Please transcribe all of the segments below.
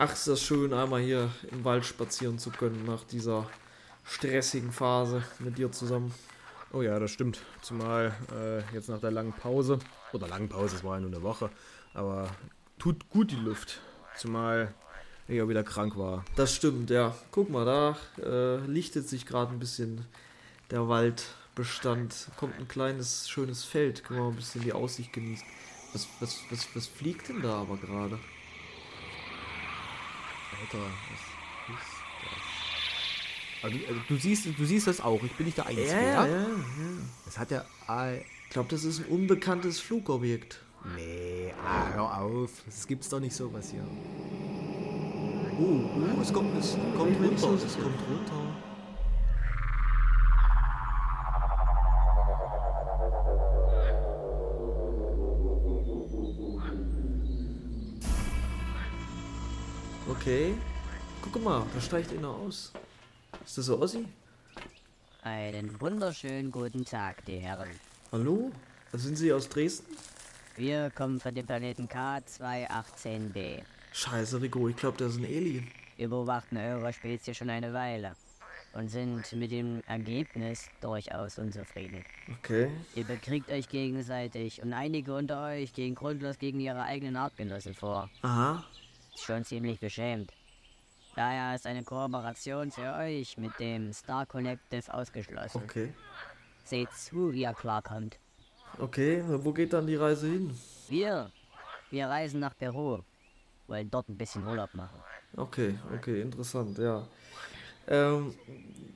Ach, ist das schön, einmal hier im Wald spazieren zu können nach dieser stressigen Phase mit dir zusammen. Oh ja, das stimmt. Zumal äh, jetzt nach der langen Pause, oder langen Pause, es war ja nur eine Woche, aber tut gut die Luft. Zumal ich auch wieder krank war. Das stimmt, ja. Guck mal, da äh, lichtet sich gerade ein bisschen der Waldbestand. Kommt ein kleines, schönes Feld. Können wir mal ein bisschen die Aussicht genießen. Was, was, was, was fliegt denn da aber gerade? Alter, was ist das? Also, also, du, siehst, du siehst das auch. Ich bin nicht der Einzige. Ja, ja, ja. Das hat ja. Ich glaube, das ist ein unbekanntes Flugobjekt. nee, ah, hör auf. Das gibt's doch nicht sowas hier. Uh, uh, es kommt, es kommt runter. Es kommt runter. Okay. Guck mal, da steigt einer aus. Ist das so Ossi? Einen wunderschönen guten Tag, die Herren. Hallo? Sind Sie aus Dresden? Wir kommen von dem Planeten K218b. Scheiße, Rico, ich glaube, das ist ein Alien. Wir beobachten eure Spezies schon eine Weile und sind mit dem Ergebnis durchaus unzufrieden. Okay. Ihr bekriegt euch gegenseitig und einige unter euch gehen grundlos gegen ihre eigenen Artgenossen vor. Aha. Schon ziemlich beschämt. Daher ist eine Kooperation für euch mit dem Star Collective ausgeschlossen. Okay. Seht zu, wie ihr klarkommt. Okay, wo geht dann die Reise hin? Wir, wir reisen nach Peru. Wollen dort ein bisschen Urlaub machen. Okay, okay, interessant, ja. Ähm,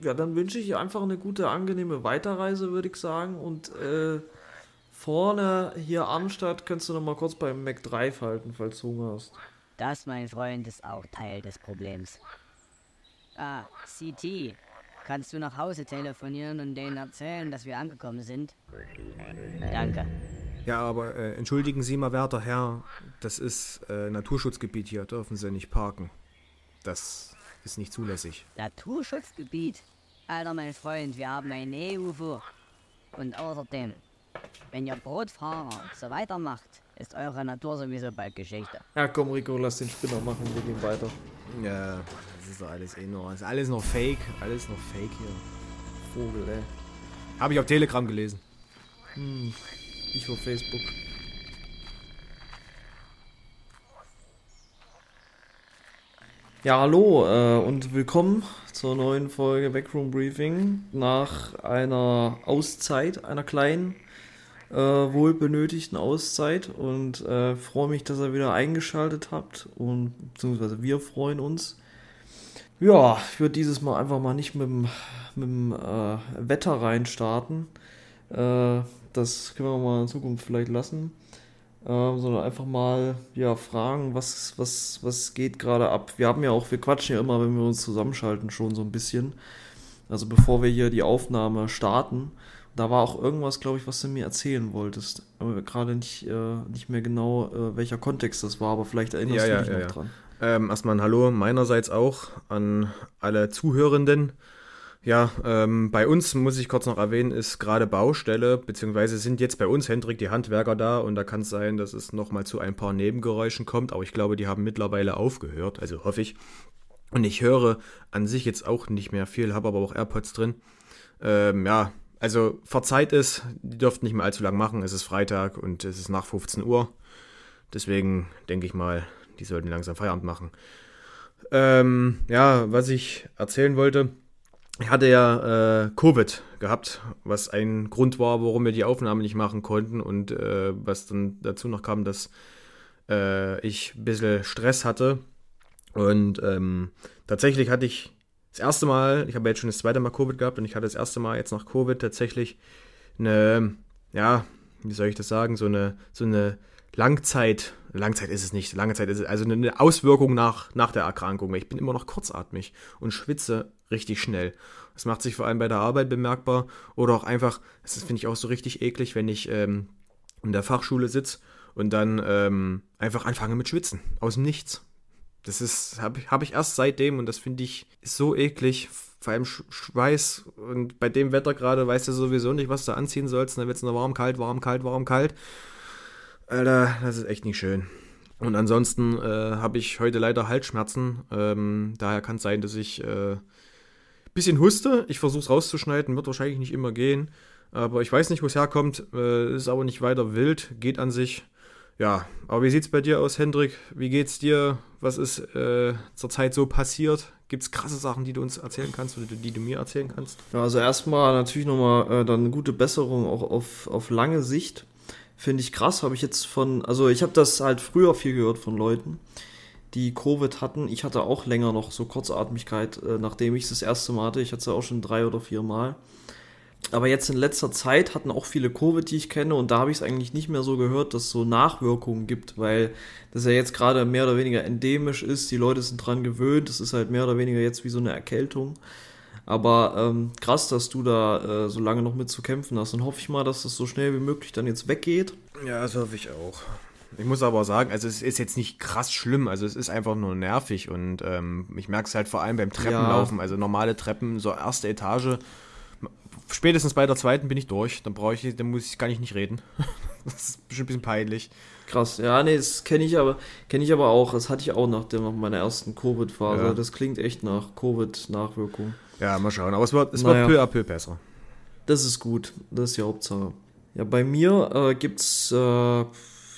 ja, dann wünsche ich einfach eine gute, angenehme Weiterreise, würde ich sagen. Und äh, vorne hier Arnstadt kannst du noch mal kurz beim Mac 3 halten, falls du Hunger hast. Das, mein Freund, ist auch Teil des Problems. Ah, CT. Kannst du nach Hause telefonieren und denen erzählen, dass wir angekommen sind? Danke. Ja, aber äh, entschuldigen Sie mal, werter Herr, das ist äh, Naturschutzgebiet hier, dürfen Sie nicht parken. Das ist nicht zulässig. Naturschutzgebiet? Alter, mein Freund, wir haben ein EU-UFO. Und außerdem, wenn ihr Brotfahrer so weitermacht, ist eure Natur sowieso bald Geschichte. Ja, komm, Rico, lass den Spinner machen, wir gehen weiter. Ja, das ist doch alles eh nur, ist alles noch Fake, alles noch Fake hier. Vogel, ey. Habe ich auf Telegram gelesen. Ich auf Facebook. Ja, hallo äh, und willkommen zur neuen Folge Backroom Briefing. Nach einer Auszeit, einer kleinen, äh, wohl benötigten Auszeit und äh, freue mich, dass ihr wieder eingeschaltet habt und beziehungsweise wir freuen uns. Ja, ich würde dieses Mal einfach mal nicht mit dem, mit dem äh, Wetter reinstarten. Äh, das können wir mal in Zukunft vielleicht lassen. Ähm, sondern einfach mal ja fragen, was, was, was geht gerade ab. Wir haben ja auch, wir quatschen ja immer, wenn wir uns zusammenschalten, schon so ein bisschen. Also bevor wir hier die Aufnahme starten. Da war auch irgendwas, glaube ich, was du mir erzählen wolltest. Aber gerade nicht, äh, nicht mehr genau, äh, welcher Kontext das war, aber vielleicht erinnerst Ja, du ja, dich ja, noch ja. dran. Ähm, erstmal ein Hallo meinerseits auch an alle Zuhörenden. Ja, ähm, bei uns, muss ich kurz noch erwähnen, ist gerade Baustelle, beziehungsweise sind jetzt bei uns, Hendrik, die Handwerker da und da kann es sein, dass es nochmal zu ein paar Nebengeräuschen kommt, aber ich glaube, die haben mittlerweile aufgehört, also hoffe ich. Und ich höre an sich jetzt auch nicht mehr viel, habe aber auch AirPods drin. Ähm, ja, also verzeiht es, die dürften nicht mehr allzu lang machen, es ist Freitag und es ist nach 15 Uhr. Deswegen denke ich mal, die sollten langsam Feierabend machen. Ähm, ja, was ich erzählen wollte, ich hatte ja äh, Covid gehabt, was ein Grund war, warum wir die Aufnahme nicht machen konnten und äh, was dann dazu noch kam, dass äh, ich ein bisschen Stress hatte. Und ähm, tatsächlich hatte ich das erste Mal, ich habe jetzt schon das zweite Mal Covid gehabt und ich hatte das erste Mal jetzt nach Covid tatsächlich eine, ja, wie soll ich das sagen, so eine, so eine Langzeit, Langzeit ist es nicht, lange Zeit ist es, also eine Auswirkung nach, nach der Erkrankung, ich bin immer noch kurzatmig und schwitze richtig schnell. Das macht sich vor allem bei der Arbeit bemerkbar oder auch einfach, das finde ich auch so richtig eklig, wenn ich ähm, in der Fachschule sitze und dann ähm, einfach anfange mit Schwitzen, aus dem Nichts. Das ist, habe hab ich erst seitdem und das finde ich so eklig, vor allem Sch Schweiß und bei dem Wetter gerade weißt du sowieso nicht, was du anziehen sollst, dann wird es nur warm, kalt, warm, kalt, warm, kalt. Alter, das ist echt nicht schön. Und ansonsten äh, habe ich heute leider Halsschmerzen. Ähm, daher kann es sein, dass ich äh, bisschen huste. Ich versuche es rauszuschneiden, wird wahrscheinlich nicht immer gehen. Aber ich weiß nicht, wo es herkommt. Äh, ist aber nicht weiter wild, geht an sich. Ja, aber wie sieht es bei dir aus, Hendrik? Wie geht's dir? Was ist äh, zurzeit so passiert? Gibt es krasse Sachen, die du uns erzählen kannst oder die, du mir erzählen kannst? Ja, also erstmal natürlich nochmal äh, dann eine gute Besserung auch auf, auf lange Sicht. Finde ich krass, habe ich jetzt von, also ich habe das halt früher viel gehört von Leuten, die Covid hatten. Ich hatte auch länger noch so Kurzatmigkeit, äh, nachdem ich es das erste Mal hatte. Ich hatte es ja auch schon drei oder vier Mal. Aber jetzt in letzter Zeit hatten auch viele Covid, die ich kenne, und da habe ich es eigentlich nicht mehr so gehört, dass es so Nachwirkungen gibt, weil das ja jetzt gerade mehr oder weniger endemisch ist. Die Leute sind dran gewöhnt. Das ist halt mehr oder weniger jetzt wie so eine Erkältung. Aber ähm, krass, dass du da äh, so lange noch mit zu kämpfen hast. Und hoffe ich mal, dass das so schnell wie möglich dann jetzt weggeht. Ja, das hoffe ich auch. Ich muss aber sagen, also es ist jetzt nicht krass schlimm, also es ist einfach nur nervig und ähm, ich merke es halt vor allem beim Treppenlaufen, ja. also normale Treppen, so erste Etage. Spätestens bei der zweiten bin ich durch, dann brauche ich, dann muss ich, kann ich nicht reden. das ist bestimmt ein bisschen peinlich. Krass, ja, nee, das kenne ich aber, kenne ich aber auch. Das hatte ich auch nach, nach meiner ersten Covid-Phase. Ja. Das klingt echt nach Covid-Nachwirkung. Ja, mal schauen. Aber es wird, es naja. wird peu à peu besser. Das ist gut. Das ist die Hauptsache. Ja, bei mir äh, gibt es äh,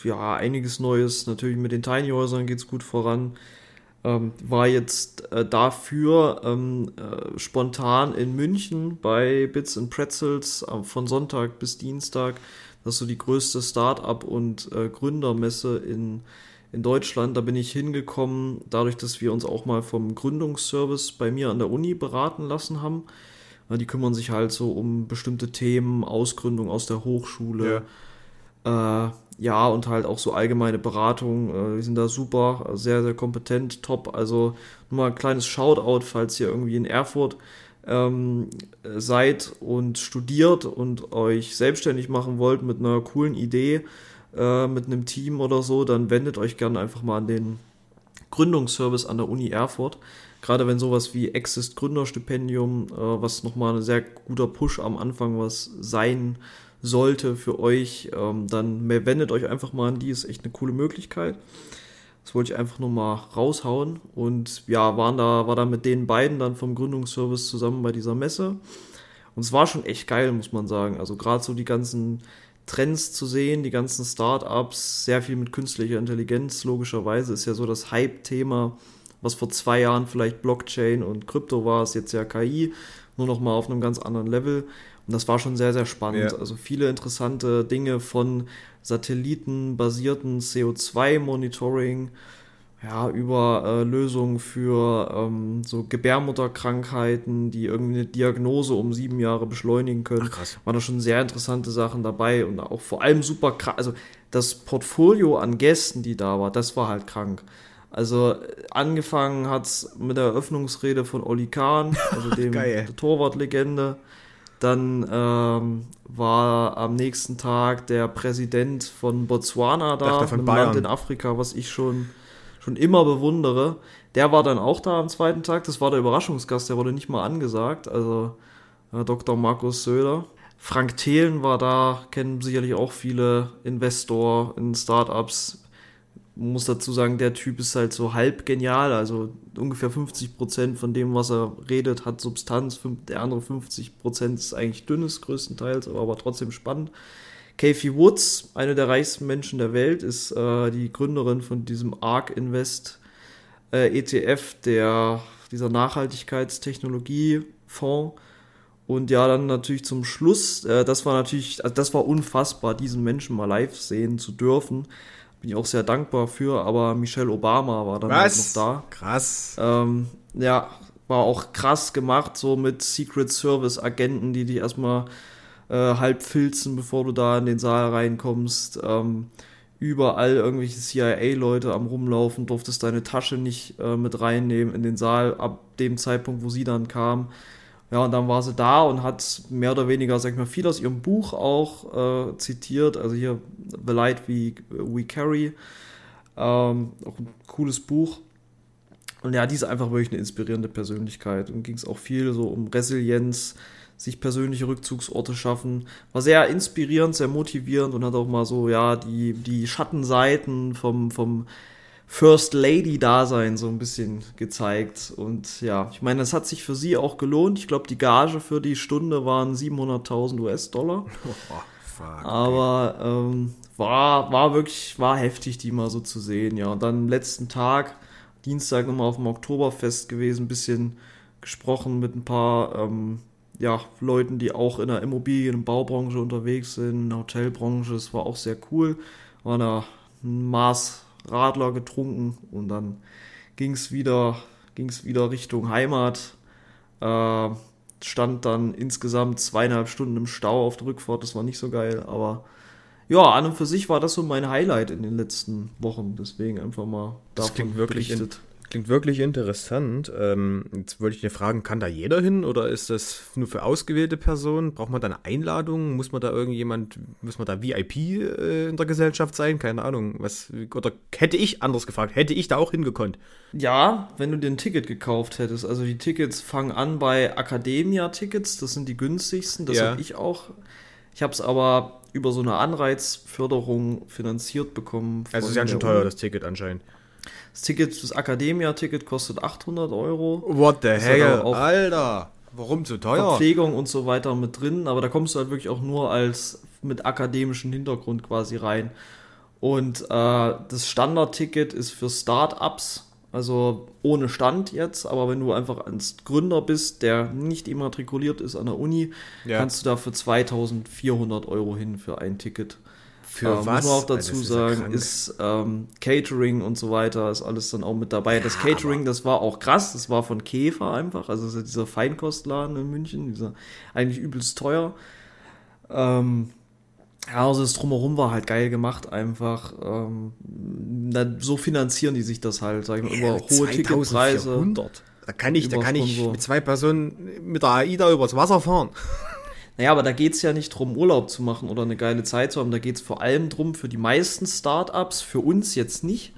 ja einiges Neues. Natürlich mit den Tiny Häusern geht es gut voran. Ähm, war jetzt äh, dafür ähm, äh, spontan in München bei Bits and Pretzels äh, von Sonntag bis Dienstag. Das ist so die größte Start-up- und äh, Gründermesse in, in Deutschland. Da bin ich hingekommen, dadurch, dass wir uns auch mal vom Gründungsservice bei mir an der Uni beraten lassen haben. Die kümmern sich halt so um bestimmte Themen, Ausgründung aus der Hochschule. Ja. Ja, und halt auch so allgemeine Beratung. Äh, die sind da super, sehr, sehr kompetent, top. Also nur mal ein kleines Shoutout, falls ihr irgendwie in Erfurt ähm, seid und studiert und euch selbstständig machen wollt mit einer coolen Idee, äh, mit einem Team oder so, dann wendet euch gerne einfach mal an den Gründungsservice an der Uni Erfurt. Gerade wenn sowas wie Exist Gründerstipendium, äh, was nochmal ein sehr guter Push am Anfang was sein sollte für euch, ähm, dann wendet euch einfach mal an die, ist echt eine coole Möglichkeit. Das wollte ich einfach nur mal raushauen und ja, waren da, war da mit den beiden dann vom Gründungsservice zusammen bei dieser Messe. Und es war schon echt geil, muss man sagen. Also gerade so die ganzen Trends zu sehen, die ganzen Startups, sehr viel mit künstlicher Intelligenz, logischerweise ist ja so das Hype-Thema, was vor zwei Jahren vielleicht Blockchain und Krypto war, ist jetzt ja KI, nur noch mal auf einem ganz anderen Level. Und das war schon sehr, sehr spannend. Ja. Also viele interessante Dinge von satellitenbasierten CO2-Monitoring, ja, über äh, Lösungen für ähm, so Gebärmutterkrankheiten, die irgendwie eine Diagnose um sieben Jahre beschleunigen können. Ach, krass. Waren da schon sehr interessante Sachen dabei und auch vor allem super krass. Also das Portfolio an Gästen, die da war, das war halt krank. Also angefangen hat es mit der Eröffnungsrede von Oli Kahn, also dem der Torwartlegende. Dann ähm, war am nächsten Tag der Präsident von Botswana da, Dachte, von einem Bayern. Land in Afrika, was ich schon, schon immer bewundere. Der war dann auch da am zweiten Tag. Das war der Überraschungsgast, der wurde nicht mal angesagt. Also äh, Dr. Markus Söder. Frank Thelen war da, kennen sicherlich auch viele Investor in Startups, muss dazu sagen, der Typ ist halt so halb genial, also ungefähr 50 Prozent von dem, was er redet, hat Substanz, der andere 50 Prozent ist eigentlich dünnes größtenteils, aber trotzdem spannend. Kathy Woods, eine der reichsten Menschen der Welt, ist äh, die Gründerin von diesem ARK Invest äh, ETF, der, dieser Nachhaltigkeitstechnologiefonds. Und ja, dann natürlich zum Schluss, äh, das war natürlich, also das war unfassbar, diesen Menschen mal live sehen zu dürfen bin ich auch sehr dankbar für, aber Michelle Obama war dann halt noch da. Krass. Ähm, ja, war auch krass gemacht, so mit Secret Service Agenten, die dich erstmal äh, halb filzen, bevor du da in den Saal reinkommst. Ähm, überall irgendwelche CIA-Leute am Rumlaufen, durftest deine Tasche nicht äh, mit reinnehmen in den Saal ab dem Zeitpunkt, wo sie dann kam. Ja, und dann war sie da und hat mehr oder weniger, sag ich mal, viel aus ihrem Buch auch äh, zitiert. Also hier The Light We, We Carry. Ähm, auch ein cooles Buch. Und ja, die ist einfach wirklich eine inspirierende Persönlichkeit. Und ging es auch viel so um Resilienz, sich persönliche Rückzugsorte schaffen. War sehr inspirierend, sehr motivierend und hat auch mal so, ja, die, die Schattenseiten vom, vom First Lady-Dasein so ein bisschen gezeigt. Und ja, ich meine, das hat sich für sie auch gelohnt. Ich glaube, die Gage für die Stunde waren 700.000 US-Dollar. Oh, fuck. Aber ähm, war, war wirklich, war heftig, die mal so zu sehen. Ja, und dann am letzten Tag, Dienstag nochmal auf dem Oktoberfest gewesen, ein bisschen gesprochen mit ein paar ähm, ja, Leuten, die auch in der Immobilien- und Baubranche unterwegs sind, in der Hotelbranche. Es war auch sehr cool. War da ein Maß Radler getrunken und dann ging es wieder, ging's wieder Richtung Heimat. Äh, stand dann insgesamt zweieinhalb Stunden im Stau auf der Rückfahrt. Das war nicht so geil, aber ja, an und für sich war das so mein Highlight in den letzten Wochen. Deswegen einfach mal das davon klingt wirklich berichtet. Klingt wirklich interessant. Ähm, jetzt wollte ich dir fragen, kann da jeder hin oder ist das nur für ausgewählte Personen? Braucht man da eine Einladung? Muss man da irgendjemand, muss man da VIP äh, in der Gesellschaft sein? Keine Ahnung. Was, oder hätte ich anders gefragt, hätte ich da auch hingekonnt? Ja, wenn du dir ein Ticket gekauft hättest. Also die Tickets fangen an bei Academia-Tickets, das sind die günstigsten, das ja. habe ich auch. Ich habe es aber über so eine Anreizförderung finanziert bekommen. Also ist ja schon teuer, das Ticket anscheinend. Das Ticket, das Akademia-Ticket kostet 800 Euro. What the hell? Alter, warum so teuer? Verpflegung und so weiter mit drin, aber da kommst du halt wirklich auch nur als mit akademischem Hintergrund quasi rein. Und äh, das Standard-Ticket ist für Start-ups, also ohne Stand jetzt, aber wenn du einfach als Gründer bist, der nicht immatrikuliert ist an der Uni, ja. kannst du da für 2400 Euro hin für ein Ticket. Für äh, was? Muss man auch dazu also, ist sagen, ist ähm, Catering und so weiter, ist alles dann auch mit dabei. Das Catering, das war auch krass, das war von Käfer einfach, also dieser Feinkostladen in München, dieser eigentlich übelst teuer. Ähm, ja, also das Drumherum war halt geil gemacht, einfach. Ähm, so finanzieren die sich das halt, sag ich mal, über hohe Ticketpreise. Da kann ich, da kann ich mit zwei Personen mit der AIDA übers Wasser fahren. Naja, aber da geht es ja nicht darum, Urlaub zu machen oder eine geile Zeit zu haben. Da geht es vor allem darum, für die meisten Startups, für uns jetzt nicht,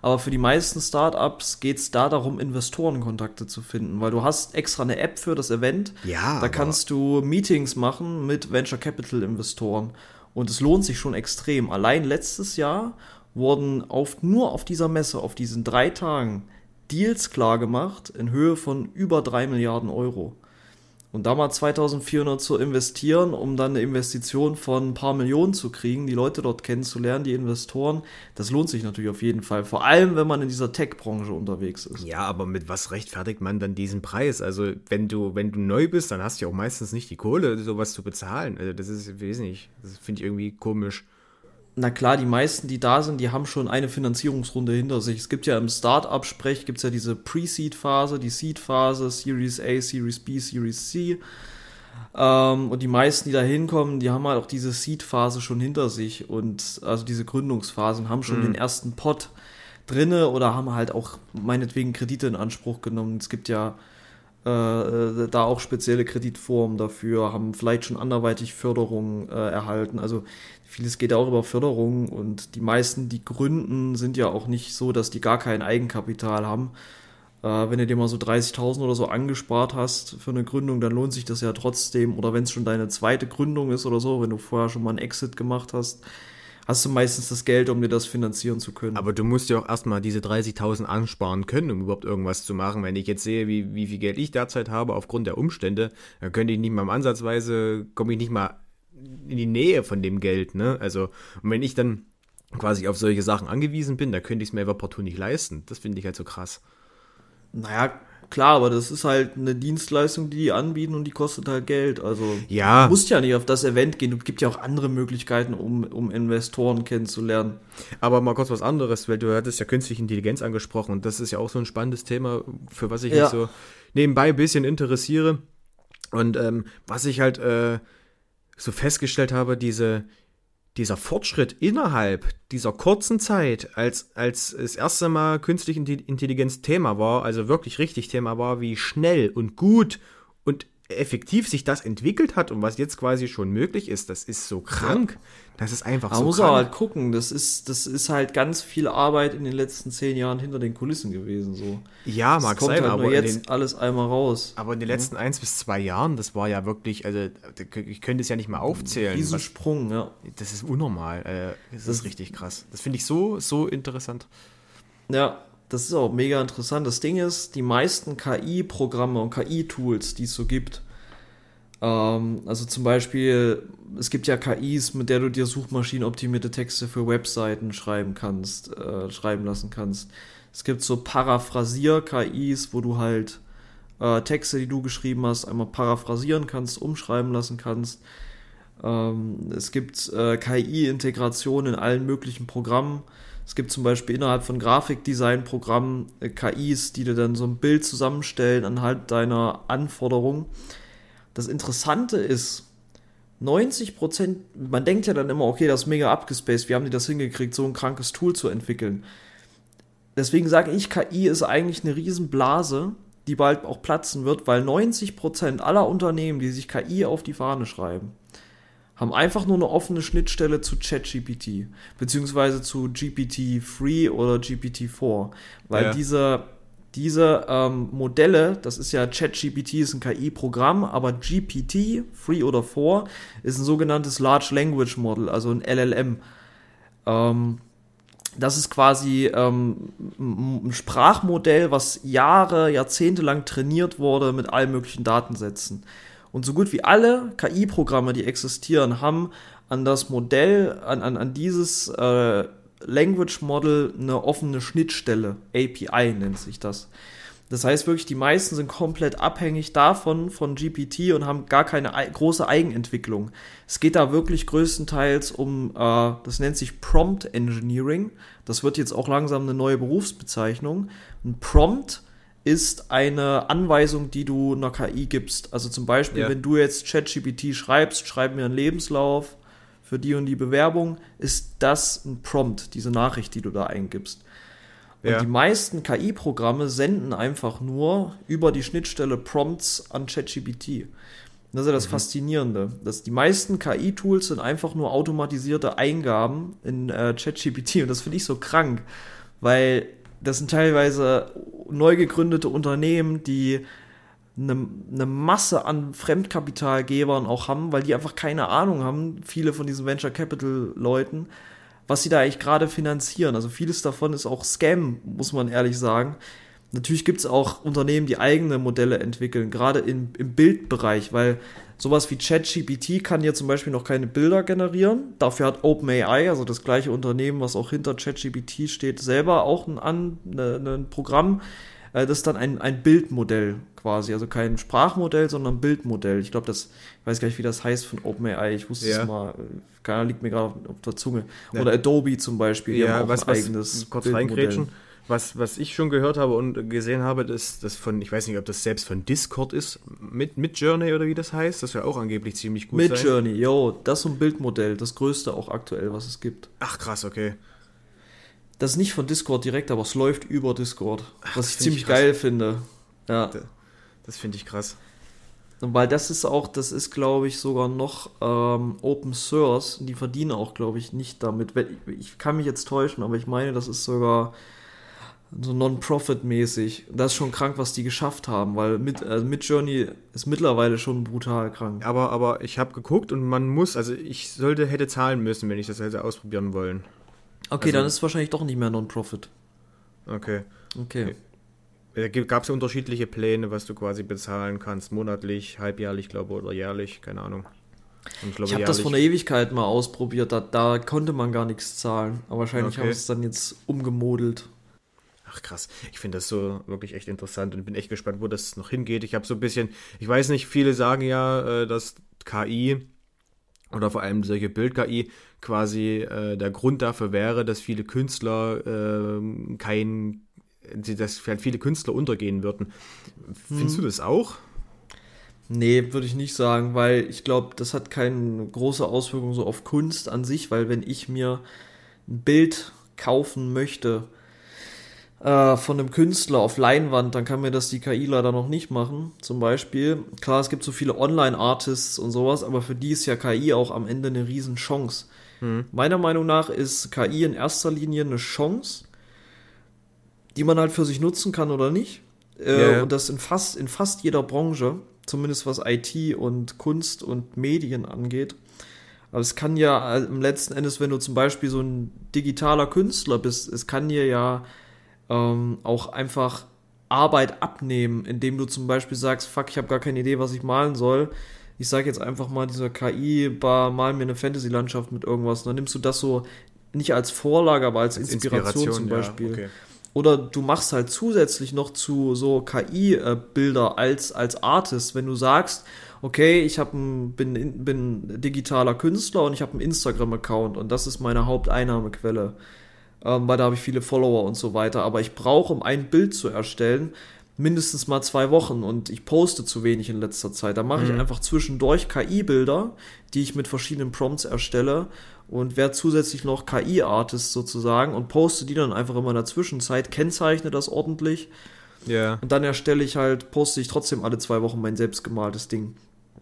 aber für die meisten Startups geht es da darum, Investorenkontakte zu finden, weil du hast extra eine App für das Event. Ja. Da kannst du Meetings machen mit Venture Capital Investoren. Und es lohnt sich schon extrem. Allein letztes Jahr wurden auf, nur auf dieser Messe, auf diesen drei Tagen, Deals klar gemacht in Höhe von über drei Milliarden Euro. Und da mal 2400 zu investieren, um dann eine Investition von ein paar Millionen zu kriegen, die Leute dort kennenzulernen, die Investoren, das lohnt sich natürlich auf jeden Fall. Vor allem, wenn man in dieser Tech-Branche unterwegs ist. Ja, aber mit was rechtfertigt man dann diesen Preis? Also, wenn du, wenn du neu bist, dann hast du ja auch meistens nicht die Kohle, sowas zu bezahlen. Also, das ist, wesentlich. Das finde ich irgendwie komisch na klar, die meisten, die da sind, die haben schon eine Finanzierungsrunde hinter sich. Es gibt ja im Start-up-Sprech, gibt es ja diese Pre-Seed-Phase, die Seed-Phase, Series A, Series B, Series C. Ähm, und die meisten, die da hinkommen, die haben halt auch diese Seed-Phase schon hinter sich und also diese Gründungsphase und haben schon mhm. den ersten Pot drinne oder haben halt auch meinetwegen Kredite in Anspruch genommen. Es gibt ja da auch spezielle Kreditformen dafür, haben vielleicht schon anderweitig Förderungen äh, erhalten. Also vieles geht auch über Förderung und die meisten, die gründen, sind ja auch nicht so, dass die gar kein Eigenkapital haben. Äh, wenn du dir mal so 30.000 oder so angespart hast für eine Gründung, dann lohnt sich das ja trotzdem. Oder wenn es schon deine zweite Gründung ist oder so, wenn du vorher schon mal einen Exit gemacht hast, hast du meistens das Geld, um dir das finanzieren zu können. Aber du musst ja auch erstmal diese 30.000 ansparen können, um überhaupt irgendwas zu machen. Wenn ich jetzt sehe, wie, wie viel Geld ich derzeit habe aufgrund der Umstände, dann könnte ich nicht mal im Ansatzweise, komme ich nicht mal in die Nähe von dem Geld, ne? Also, und wenn ich dann quasi auf solche Sachen angewiesen bin, da könnte ich es mir einfach partout nicht leisten. Das finde ich halt so krass. Naja, klar, aber das ist halt eine Dienstleistung, die die anbieten und die kostet halt Geld. Also ja. du musst ja nicht auf das Event gehen. Es gibt ja auch andere Möglichkeiten, um, um Investoren kennenzulernen. Aber mal kurz was anderes, weil du hattest ja künstliche Intelligenz angesprochen und das ist ja auch so ein spannendes Thema, für was ich ja. mich so nebenbei ein bisschen interessiere. Und ähm, was ich halt äh, so festgestellt habe, diese, dieser Fortschritt innerhalb dieser kurzen Zeit, als, als das erste Mal künstliche Intelligenz Thema war, also wirklich richtig Thema war, wie schnell und gut effektiv sich das entwickelt hat und was jetzt quasi schon möglich ist, das ist so krank. Ja. Das ist einfach Man so muss krank. halt gucken. Das ist, das ist halt ganz viel Arbeit in den letzten zehn Jahren hinter den Kulissen gewesen. So. Ja, das mag kommt sein, halt aber jetzt den, alles einmal raus. Aber in den letzten ja. eins bis zwei Jahren, das war ja wirklich, also ich könnte es ja nicht mal aufzählen. Diesen Sprung, ja. Das ist unnormal. Äh, das, das ist richtig krass. Das finde ich so, so interessant. Ja, das ist auch mega interessant. Das Ding ist, die meisten KI-Programme und KI-Tools, die es so gibt, ähm, also zum Beispiel, es gibt ja KIs, mit der du dir suchmaschinenoptimierte Texte für Webseiten schreiben kannst, äh, schreiben lassen kannst. Es gibt so Paraphrasier-KIs, wo du halt äh, Texte, die du geschrieben hast, einmal paraphrasieren kannst, umschreiben lassen kannst. Ähm, es gibt äh, KI-Integration in allen möglichen Programmen. Es gibt zum Beispiel innerhalb von Grafikdesign-Programmen äh, KIs, die dir dann so ein Bild zusammenstellen anhand deiner Anforderungen. Das Interessante ist, 90 Prozent, man denkt ja dann immer, okay, das ist mega abgespaced, wie haben die das hingekriegt, so ein krankes Tool zu entwickeln. Deswegen sage ich, KI ist eigentlich eine Riesenblase, die bald auch platzen wird, weil 90 Prozent aller Unternehmen, die sich KI auf die Fahne schreiben, haben einfach nur eine offene Schnittstelle zu ChatGPT, beziehungsweise zu GPT-3 oder GPT-4, weil ja. diese, diese ähm, Modelle, das ist ja ChatGPT ist ein KI-Programm, aber GPT, 3 oder 4, ist ein sogenanntes Large Language Model, also ein LLM. Ähm, das ist quasi ähm, ein Sprachmodell, was Jahre, Jahrzehnte lang trainiert wurde mit allen möglichen Datensätzen. Und so gut wie alle KI-Programme, die existieren, haben an das Modell, an, an, an dieses äh, Language Model eine offene Schnittstelle. API nennt sich das. Das heißt wirklich, die meisten sind komplett abhängig davon, von GPT und haben gar keine große Eigenentwicklung. Es geht da wirklich größtenteils um, äh, das nennt sich Prompt Engineering. Das wird jetzt auch langsam eine neue Berufsbezeichnung. Ein Prompt ist eine Anweisung, die du einer KI gibst. Also zum Beispiel, ja. wenn du jetzt ChatGPT schreibst, schreib mir einen Lebenslauf für die und die Bewerbung, ist das ein Prompt, diese Nachricht, die du da eingibst. Und ja. die meisten KI-Programme senden einfach nur über die Schnittstelle Prompts an ChatGPT. Das ist ja das mhm. Faszinierende. Dass die meisten KI-Tools sind einfach nur automatisierte Eingaben in äh, ChatGPT und das finde ich so krank, weil das sind teilweise neu gegründete Unternehmen, die eine, eine Masse an Fremdkapitalgebern auch haben, weil die einfach keine Ahnung haben, viele von diesen Venture Capital Leuten, was sie da eigentlich gerade finanzieren. Also vieles davon ist auch Scam, muss man ehrlich sagen. Natürlich gibt es auch Unternehmen, die eigene Modelle entwickeln, gerade im, im Bildbereich, weil sowas wie ChatGPT kann ja zum Beispiel noch keine Bilder generieren. Dafür hat OpenAI, also das gleiche Unternehmen, was auch hinter ChatGPT steht, selber auch ein, ein, ne, ein Programm. Äh, das ist dann ein, ein Bildmodell quasi, also kein Sprachmodell, sondern ein Bildmodell. Ich glaube, das, ich weiß gar nicht, wie das heißt von OpenAI. Ich wusste ja. es mal, keiner liegt mir gerade auf der Zunge. Ja. Oder Adobe zum Beispiel, die ja, haben auch was, ein eigenes was, kurz Bildmodell. Was, was ich schon gehört habe und gesehen habe, ist das von, ich weiß nicht, ob das selbst von Discord ist, mit, mit Journey oder wie das heißt, das wäre auch angeblich ziemlich gut Mit sein. Journey, jo, das ist so ein Bildmodell, das größte auch aktuell, was es gibt. Ach krass, okay. Das ist nicht von Discord direkt, aber es läuft über Discord, Ach, was ich ziemlich ich geil finde. Ja. Das finde ich krass. Weil das ist auch, das ist glaube ich sogar noch ähm, Open Source. Die verdienen auch glaube ich nicht damit. Ich kann mich jetzt täuschen, aber ich meine, das ist sogar so Non-Profit-mäßig. Das ist schon krank, was die geschafft haben, weil mit, also mit Journey ist mittlerweile schon brutal krank. Aber, aber ich habe geguckt und man muss, also ich sollte, hätte zahlen müssen, wenn ich das hätte ausprobieren wollen. Okay, also, dann ist es wahrscheinlich doch nicht mehr Non-Profit. Okay. Okay. Da gab es ja unterschiedliche Pläne, was du quasi bezahlen kannst, monatlich, halbjährlich, glaube ich, oder jährlich, keine Ahnung. Ich, ich habe das von der Ewigkeit mal ausprobiert, da, da konnte man gar nichts zahlen. Aber wahrscheinlich okay. haben sie es dann jetzt umgemodelt. Ach krass, ich finde das so wirklich echt interessant und bin echt gespannt, wo das noch hingeht. Ich habe so ein bisschen, ich weiß nicht, viele sagen ja, äh, dass KI oder vor allem solche Bild-KI quasi äh, der Grund dafür wäre, dass viele Künstler äh, kein, dass viele Künstler untergehen würden. Findest hm. du das auch? Nee, würde ich nicht sagen, weil ich glaube, das hat keine große Auswirkung so auf Kunst an sich, weil wenn ich mir ein Bild kaufen möchte, äh, von einem Künstler auf Leinwand, dann kann mir das die KI leider noch nicht machen. Zum Beispiel, klar, es gibt so viele Online-Artists und sowas, aber für die ist ja KI auch am Ende eine Riesenchance. Mhm. Meiner Meinung nach ist KI in erster Linie eine Chance, die man halt für sich nutzen kann oder nicht. Äh, yeah. Und das in fast, in fast jeder Branche, zumindest was IT und Kunst und Medien angeht. Aber es kann ja äh, im letzten Endes, wenn du zum Beispiel so ein digitaler Künstler bist, es kann dir ja ähm, auch einfach Arbeit abnehmen, indem du zum Beispiel sagst, fuck, ich habe gar keine Idee, was ich malen soll. Ich sage jetzt einfach mal dieser KI, bar, mal mir eine Fantasy-Landschaft mit irgendwas. Und dann nimmst du das so nicht als Vorlage, aber als, als Inspiration, Inspiration, zum Beispiel. Ja, okay. Oder du machst halt zusätzlich noch zu so KI-Bilder als, als Artist, wenn du sagst, okay, ich hab ein, bin, bin digitaler Künstler und ich habe einen Instagram-Account und das ist meine Haupteinnahmequelle ähm, weil da habe ich viele Follower und so weiter. Aber ich brauche, um ein Bild zu erstellen, mindestens mal zwei Wochen und ich poste zu wenig in letzter Zeit. Da mache mhm. ich einfach zwischendurch KI-Bilder, die ich mit verschiedenen Prompts erstelle und werde zusätzlich noch KI-Artist sozusagen und poste die dann einfach immer in der Zwischenzeit, kennzeichne das ordentlich. Ja. Yeah. Und dann erstelle ich halt, poste ich trotzdem alle zwei Wochen mein selbstgemaltes Ding.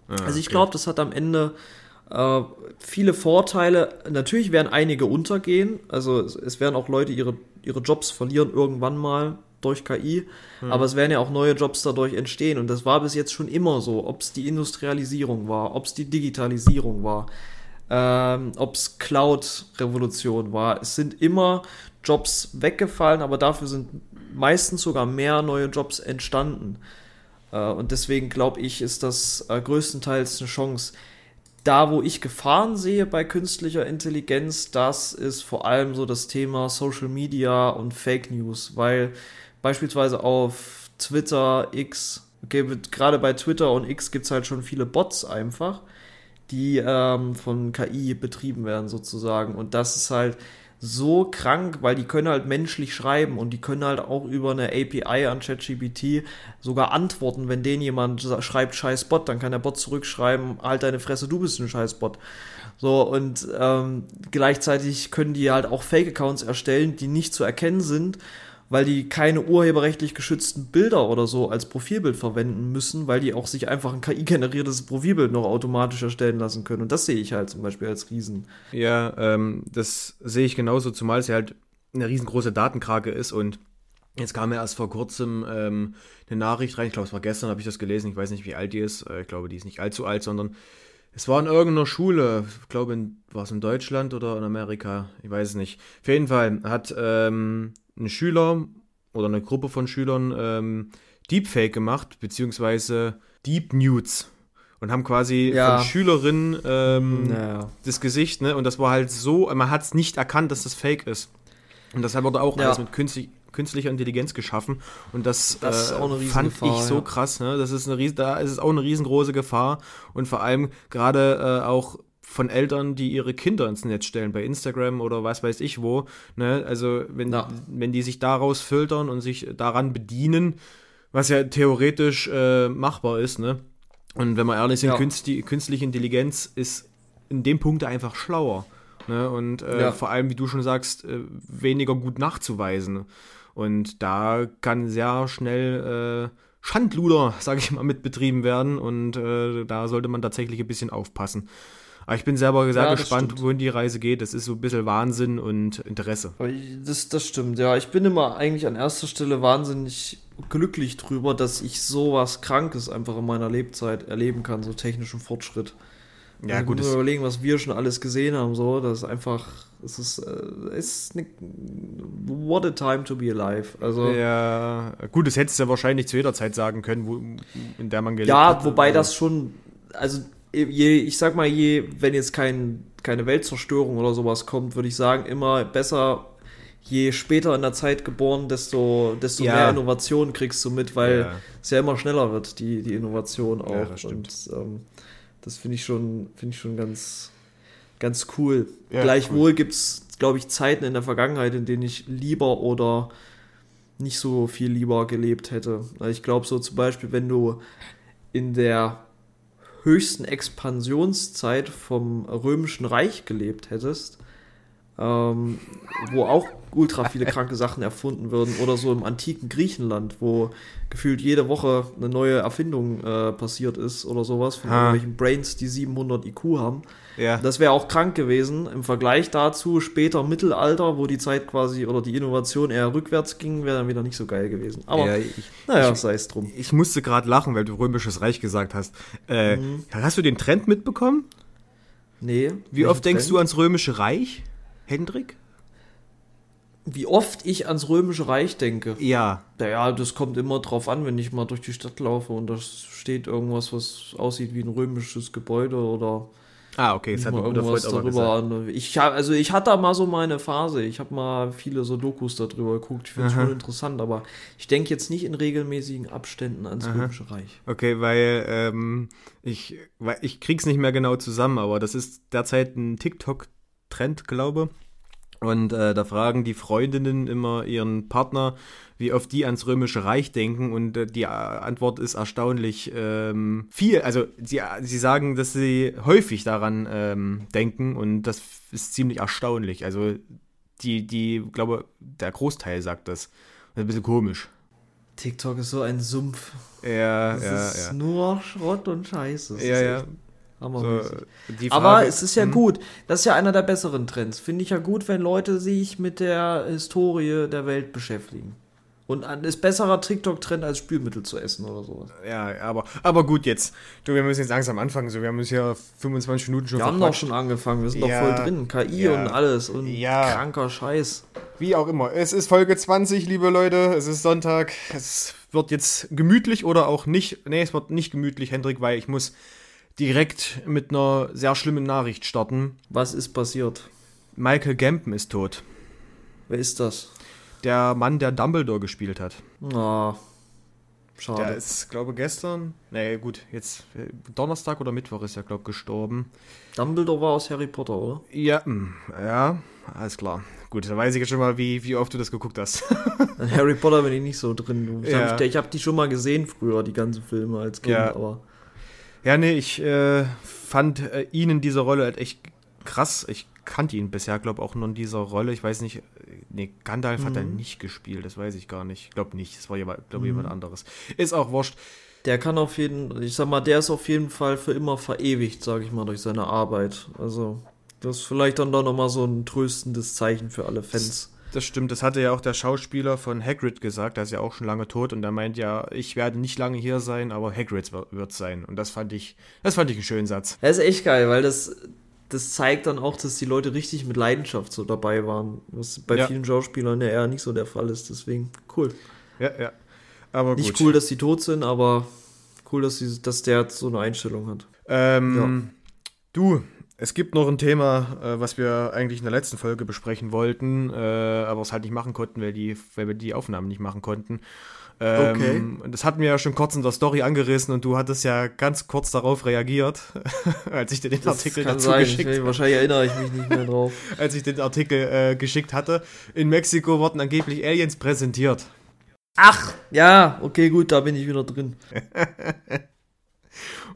Ah, also ich okay. glaube, das hat am Ende äh, viele Vorteile. Natürlich werden einige untergehen. Also es, es, werden auch Leute ihre, ihre Jobs verlieren irgendwann mal durch KI. Mhm. Aber es werden ja auch neue Jobs dadurch entstehen. Und das war bis jetzt schon immer so. Ob es die Industrialisierung war, ob es die Digitalisierung war, ähm, ob es Cloud-Revolution war. Es sind immer Jobs weggefallen, aber dafür sind meistens sogar mehr neue Jobs entstanden. Äh, und deswegen glaube ich, ist das äh, größtenteils eine Chance da, wo ich Gefahren sehe bei künstlicher Intelligenz, das ist vor allem so das Thema Social Media und Fake News, weil beispielsweise auf Twitter, X, okay, gerade bei Twitter und X gibt es halt schon viele Bots einfach, die ähm, von KI betrieben werden sozusagen. Und das ist halt, so krank, weil die können halt menschlich schreiben und die können halt auch über eine API an ChatGPT sogar antworten, wenn den jemand schreibt scheiß Bot, dann kann der Bot zurückschreiben, halt deine Fresse, du bist ein scheiß Bot. So, und ähm, gleichzeitig können die halt auch Fake-Accounts erstellen, die nicht zu erkennen sind weil die keine urheberrechtlich geschützten Bilder oder so als Profilbild verwenden müssen, weil die auch sich einfach ein KI-generiertes Profilbild noch automatisch erstellen lassen können. Und das sehe ich halt zum Beispiel als Riesen. Ja, ähm, das sehe ich genauso, zumal es ja halt eine riesengroße Datenkrake ist und Jetzt kam ja erst vor kurzem ähm, eine Nachricht rein, ich glaube, es war gestern, habe ich das gelesen, ich weiß nicht, wie alt die ist, äh, ich glaube, die ist nicht allzu alt, sondern es war in irgendeiner Schule, ich glaube, war es in Deutschland oder in Amerika, ich weiß es nicht. Auf jeden Fall hat ähm, ein Schüler oder eine Gruppe von Schülern ähm, Deepfake gemacht, beziehungsweise Deep Nudes. Und haben quasi ja. von Schülerinnen ähm, ja. das Gesicht, ne? Und das war halt so, man hat es nicht erkannt, dass das Fake ist. Und deshalb wurde auch ja. alles mit künstlich, künstlicher Intelligenz geschaffen. Und das, das äh, fand Gefahr, ich so krass, ne? Das ist eine da ist es auch eine riesengroße Gefahr. Und vor allem gerade äh, auch von Eltern, die ihre Kinder ins Netz stellen, bei Instagram oder was weiß ich wo. Ne? Also wenn, ja. wenn die sich daraus filtern und sich daran bedienen, was ja theoretisch äh, machbar ist, ne? Und wenn wir ehrlich sind, ja. künstliche, künstliche Intelligenz ist in dem Punkt einfach schlauer. Ne? Und äh, ja. vor allem, wie du schon sagst, äh, weniger gut nachzuweisen. Und da kann sehr schnell äh, Schandluder, sage ich mal, mit betrieben werden. Und äh, da sollte man tatsächlich ein bisschen aufpassen. Aber ich bin selber sehr ja, gespannt, stimmt. wohin die Reise geht. Das ist so ein bisschen Wahnsinn und Interesse. Das, das stimmt, ja. Ich bin immer eigentlich an erster Stelle wahnsinnig glücklich drüber, dass ich sowas Krankes einfach in meiner Lebzeit erleben kann, so technischen Fortschritt. Ja, also gut. Muss überlegen, was wir schon alles gesehen haben, so. Das ist einfach, es ist, äh, ist eine, what a time to be alive. Also, ja, gut, das hättest du ja wahrscheinlich zu jeder Zeit sagen können, wo, in der man gelebt ja, hat. Ja, wobei das schon, also je, ich sag mal, je, wenn jetzt kein, keine Weltzerstörung oder sowas kommt, würde ich sagen, immer besser, je später in der Zeit geboren, desto, desto ja. mehr Innovation kriegst du mit, weil ja. es ja immer schneller wird, die, die Innovation auch. Ja, das Und ähm, das finde ich schon, finde ich schon ganz, ganz cool. Gleichwohl cool. gibt es, glaube ich, Zeiten in der Vergangenheit, in denen ich lieber oder nicht so viel lieber gelebt hätte. Also ich glaube so zum Beispiel, wenn du in der höchsten Expansionszeit vom Römischen Reich gelebt hättest, ähm, wo auch ultra viele kranke Sachen erfunden würden, oder so im antiken Griechenland, wo gefühlt jede Woche eine neue Erfindung äh, passiert ist oder sowas von ha. irgendwelchen Brains, die 700 IQ haben. Ja. Das wäre auch krank gewesen. Im Vergleich dazu später Mittelalter, wo die Zeit quasi oder die Innovation eher rückwärts ging, wäre dann wieder nicht so geil gewesen. Aber ja, ich, naja, sei es drum. Ich musste gerade lachen, weil du Römisches Reich gesagt hast. Äh, mhm. Hast du den Trend mitbekommen? Nee. Wie oft denkst Trend? du ans Römische Reich, Hendrik? wie oft ich ans Römische Reich denke. Ja. Naja, das kommt immer drauf an, wenn ich mal durch die Stadt laufe und da steht irgendwas, was aussieht wie ein römisches Gebäude oder Ah, okay, das hat irgendwas darüber. an. Ich hab, also ich hatte da mal so meine Phase. Ich habe mal viele so Dokus darüber geguckt. Ich finde es Aha. schon interessant, aber ich denke jetzt nicht in regelmäßigen Abständen ans Römische Reich. Okay, weil ähm, ich, weil ich krieg's nicht mehr genau zusammen, aber das ist derzeit ein TikTok-Trend, glaube. Und äh, da fragen die Freundinnen immer ihren Partner, wie oft die ans Römische Reich denken. Und äh, die äh, Antwort ist erstaunlich ähm, viel. Also sie, sie sagen, dass sie häufig daran ähm, denken und das ist ziemlich erstaunlich. Also die, die, glaube, der Großteil sagt das. Das ist ein bisschen komisch. TikTok ist so ein Sumpf. Ja, Das ja, ist ja. nur Schrott und Scheiße. Das Ja, ja. So, Aber es ist ja Hm. gut. Das ist ja einer der besseren Trends. Finde ich ja gut, wenn Leute sich mit der Historie der Welt beschäftigen. Und ein ist besserer TikTok-Trend als Spülmittel zu essen oder sowas. Ja, aber, aber gut jetzt. Du, wir müssen jetzt langsam anfangen. So, wir haben uns hier 25 Minuten schon Wir haben doch schon angefangen, wir sind Ja, doch voll drin. KI ja, und alles und ja. kranker Scheiß. Wie auch immer. Es ist Folge 20, liebe Leute. Es ist Sonntag. Es wird jetzt gemütlich oder auch nicht. Nee, es wird nicht gemütlich, Hendrik, weil ich muss direkt mit einer sehr schlimmen Nachricht starten. Was ist passiert? Michael Gambon ist tot. Wer ist das? Der Mann, der Dumbledore gespielt hat. Ah, Der schade. ist, glaube gestern. Nee, gut, jetzt äh, Donnerstag oder Mittwoch ist er, glaube gestorben. Dumbledore war aus Harry Potter, oder? Ja, mm, ja, alles klar. Gut, dann weiß ich jetzt schon mal, wie, wie oft du das geguckt hast. Harry Potter bin ich nicht so drin. Ich Ja. habe ich hab die schon mal gesehen früher, die ganzen Filme als Kind, Ja. aber Ja, nee, ich äh, fand äh, ihn in dieser Rolle halt echt krass. Ich kannte ihn bisher, glaube auch nur in dieser Rolle. Ich weiß nicht, äh, nee, Gandalf hat er Mhm. nicht gespielt, das weiß ich gar nicht. Ich glaube nicht, das war jemand, glaub, jemand anderes. Ist auch wurscht. der kann auf jeden, ich sag mal, der ist auf jeden Fall für immer verewigt, sage ich mal, durch seine Arbeit. Also das ist vielleicht dann doch nochmal so ein tröstendes Zeichen für alle Fans. Das stimmt, das hatte ja auch der Schauspieler von Hagrid gesagt, der ist ja auch schon lange tot und der meint ja, ich werde nicht lange hier sein, aber Hagrid wird sein. Und das fand ich, das fand ich einen schönen Satz. Das ist echt geil, weil das, das zeigt dann auch, dass die Leute richtig mit Leidenschaft so dabei waren. Was bei Ja. vielen Schauspielern ja eher nicht so der Fall ist. Deswegen cool. Ja, ja. Aber Nicht gut. cool, dass die tot sind, aber cool, dass, die, dass der so eine Einstellung hat. Ähm, Du, es gibt noch ein Thema, äh, was wir eigentlich in der letzten Folge besprechen wollten, äh, aber es halt nicht machen konnten, weil, die, weil wir die Aufnahmen nicht machen konnten. Ähm, Das hatten wir ja schon kurz in der Story angerissen und du hattest ja ganz kurz darauf reagiert, als ich dir den Das Artikel kann dazu sein. geschickt Ich, wahrscheinlich erinnere ich mich nicht mehr drauf. als ich den Artikel äh, geschickt hatte. In Mexiko wurden angeblich Aliens präsentiert. Ach, ja, okay, gut, da bin ich wieder drin.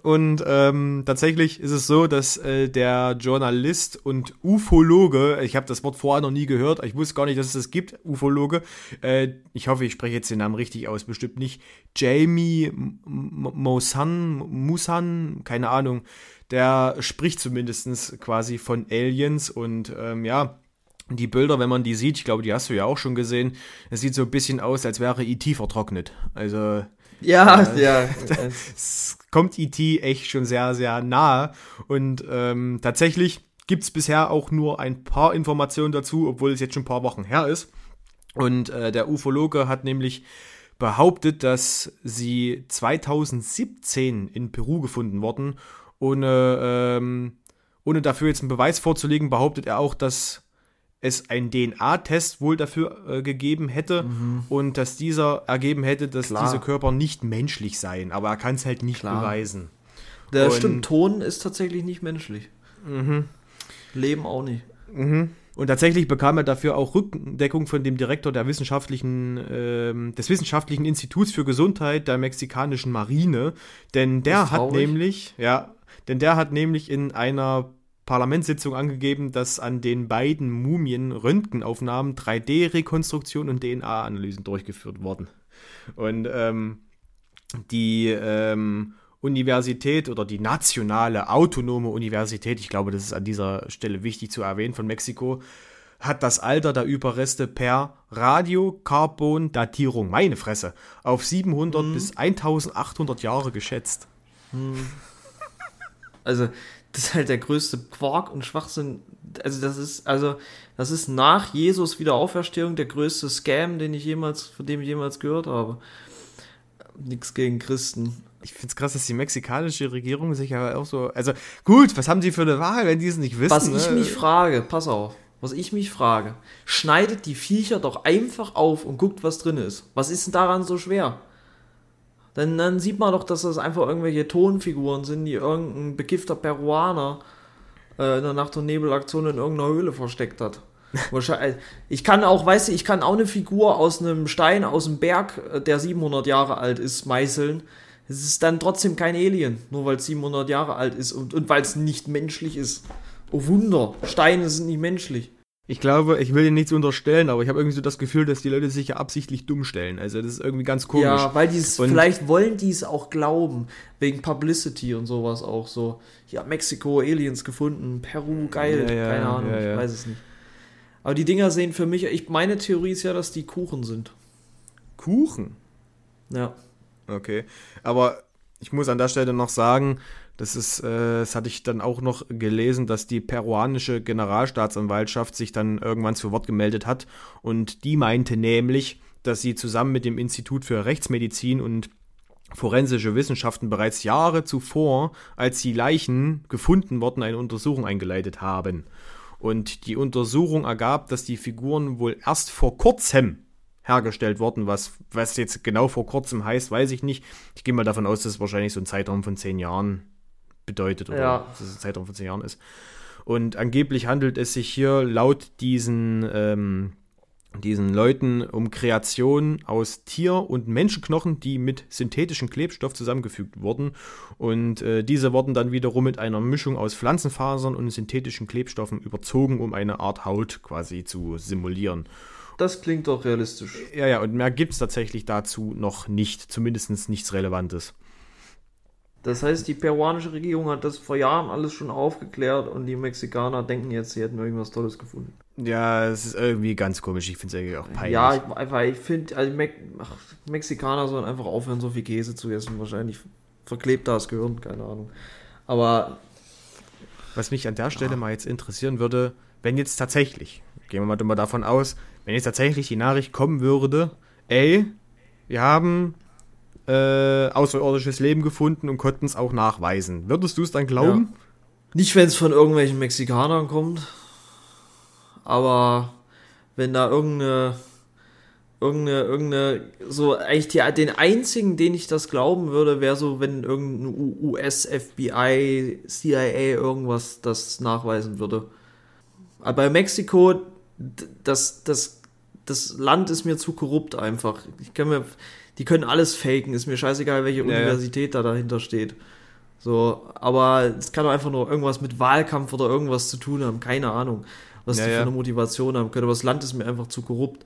Und ähm, tatsächlich ist es so, dass äh, der Journalist und Ufologe, ich habe das Wort vorher noch nie gehört, ich wusste gar nicht, dass es das gibt, Ufologe, äh, ich hoffe, ich spreche jetzt den Namen richtig aus, bestimmt nicht, Jamie Mosan, Musan, keine Ahnung, der spricht zumindest quasi von Aliens und ähm, ja, die Bilder, wenn man die sieht, ich glaube, die hast du ja auch schon gesehen, es sieht so ein bisschen aus, als wäre E.T. vertrocknet. Also Ja, ja. es kommt E.T. echt schon sehr, sehr nahe. Und ähm, tatsächlich gibt es bisher auch nur ein paar Informationen dazu, obwohl es jetzt schon ein paar Wochen her ist. Und äh, der Ufologe hat nämlich behauptet, dass sie 2017 in Peru gefunden wurden. Ohne, ähm, ohne dafür jetzt einen Beweis vorzulegen, behauptet er auch, dass es einen DNA-Test wohl dafür äh, gegeben hätte und dass dieser ergeben hätte, dass Klar. diese Körper nicht menschlich seien. Aber er kann es halt nicht Klar. beweisen. Der Und- stimmt, Ton ist tatsächlich nicht menschlich. Leben auch nicht. Und tatsächlich bekam er dafür auch Rückendeckung von dem Direktor der wissenschaftlichen, ähm, des Wissenschaftlichen Instituts für Gesundheit der mexikanischen Marine. Denn der hat nämlich, ja, denn der hat nämlich in einer Parlamentssitzung angegeben, dass an den beiden Mumien Röntgenaufnahmen, 3D-Rekonstruktion und DNA-Analysen durchgeführt wurden. Und ähm, die ähm, Universität oder die nationale autonome Universität, ich glaube, das ist an dieser Stelle wichtig zu erwähnen, von Mexiko, hat das Alter der Überreste per Radiokarbondatierung, meine Fresse, auf 700 bis 1800 Jahre geschätzt. Also, das ist halt der größte Quark und Schwachsinn. Also das ist, also, das ist nach Jesus Wiederauferstehung der größte Scam, den ich jemals, von dem ich jemals gehört habe. Nichts gegen Christen. Ich finde es krass, dass die mexikanische Regierung sich ja auch so. Also, gut, was haben die für eine Wahl, wenn die es nicht wissen? Was ich ne? mich frage, pass auf, was ich mich frage, schneidet die Viecher doch einfach auf und guckt, was drin ist. Was ist denn daran so schwer? Dann, dann sieht man doch, dass das einfach irgendwelche Tonfiguren sind, die irgendein begifter Peruaner äh, in der Nacht- und Nebelaktion in irgendeiner Höhle versteckt hat. Wahrscheinlich, ich kann auch, weißt du, ich kann auch eine Figur aus einem Stein, aus dem Berg, äh, der 700 Jahre alt ist, meißeln. Es ist dann trotzdem kein Alien, nur weil es 700 Jahre alt ist und, und weil es nicht menschlich ist. Oh Wunder, Steine sind nicht menschlich. Ich glaube, ich will dir nichts unterstellen, aber ich habe irgendwie so das Gefühl, dass die Leute sich ja absichtlich dumm stellen. Also das ist irgendwie ganz komisch. Ja, weil die es, vielleicht wollen die es auch glauben, wegen Publicity und sowas auch so. Ja, Mexiko, Aliens gefunden, Peru, geil, Ja, ja, keine Ahnung, ja. ich weiß es nicht. Aber die Dinger sehen für mich, ich, meine Theorie ist ja, dass die Kuchen sind. Kuchen. Ja. Okay. Aber ich muss an der Stelle noch sagen, das ist, äh, das hatte ich dann auch noch gelesen, dass die peruanische Generalstaatsanwaltschaft sich dann irgendwann zu Wort gemeldet hat und die meinte nämlich, dass sie zusammen mit dem Institut für Rechtsmedizin und forensische Wissenschaften bereits Jahre zuvor, als die Leichen gefunden wurden, eine Untersuchung eingeleitet haben. Und die Untersuchung ergab, dass die Figuren wohl erst vor kurzem hergestellt worden. Was, was jetzt genau vor kurzem heißt, weiß ich nicht. Ich gehe mal davon aus, dass es wahrscheinlich so ein Zeitraum von zehn Jahren bedeutet oder Ja. dass es ein Zeitraum von zehn Jahren ist. Und angeblich handelt es sich hier laut diesen, ähm, diesen Leuten um Kreationen aus Tier- und Menschenknochen, die mit synthetischem Klebstoff zusammengefügt wurden. Und äh, diese wurden dann wiederum mit einer Mischung aus Pflanzenfasern und synthetischen Klebstoffen überzogen, um eine Art Haut quasi zu simulieren. Das klingt doch realistisch. Ja, ja, und mehr gibt es tatsächlich dazu noch nicht, zumindest nichts Relevantes. Das heißt, die peruanische Regierung hat das vor Jahren alles schon aufgeklärt und die Mexikaner denken jetzt, sie hätten irgendwas Tolles gefunden. Ja, es ist irgendwie ganz komisch, ich finde es irgendwie auch peinlich. Ja, ich, einfach, ich finde, also Me ach, Mexikaner sollen einfach aufhören, so viel Käse zu essen. Wahrscheinlich verklebt da das Gehirn, keine Ahnung. Aber Was mich an der Stelle mal jetzt interessieren würde, wenn jetzt tatsächlich, gehen wir mal davon aus, wenn jetzt tatsächlich die Nachricht kommen würde, ey, wir haben äh, außerirdisches Leben gefunden und konnten es auch nachweisen. Würdest du es dann glauben? nicht, wenn es von irgendwelchen Mexikanern kommt, aber wenn da irgendeine, irgendeine, irgendeine, so eigentlich die, den einzigen, den ich das glauben würde, wäre so, wenn irgendein US, FBI, CIA irgendwas das nachweisen würde. Aber bei Mexiko, das, das, das Land ist mir zu korrupt einfach. Ich kann mir, die können alles faken, ist mir scheißegal, welche ja. Universität da dahinter steht. So, aber es kann doch einfach nur irgendwas mit Wahlkampf oder irgendwas zu tun haben, keine Ahnung, was Ja, die für eine Motivation haben können. Aber das Land ist mir einfach zu korrupt.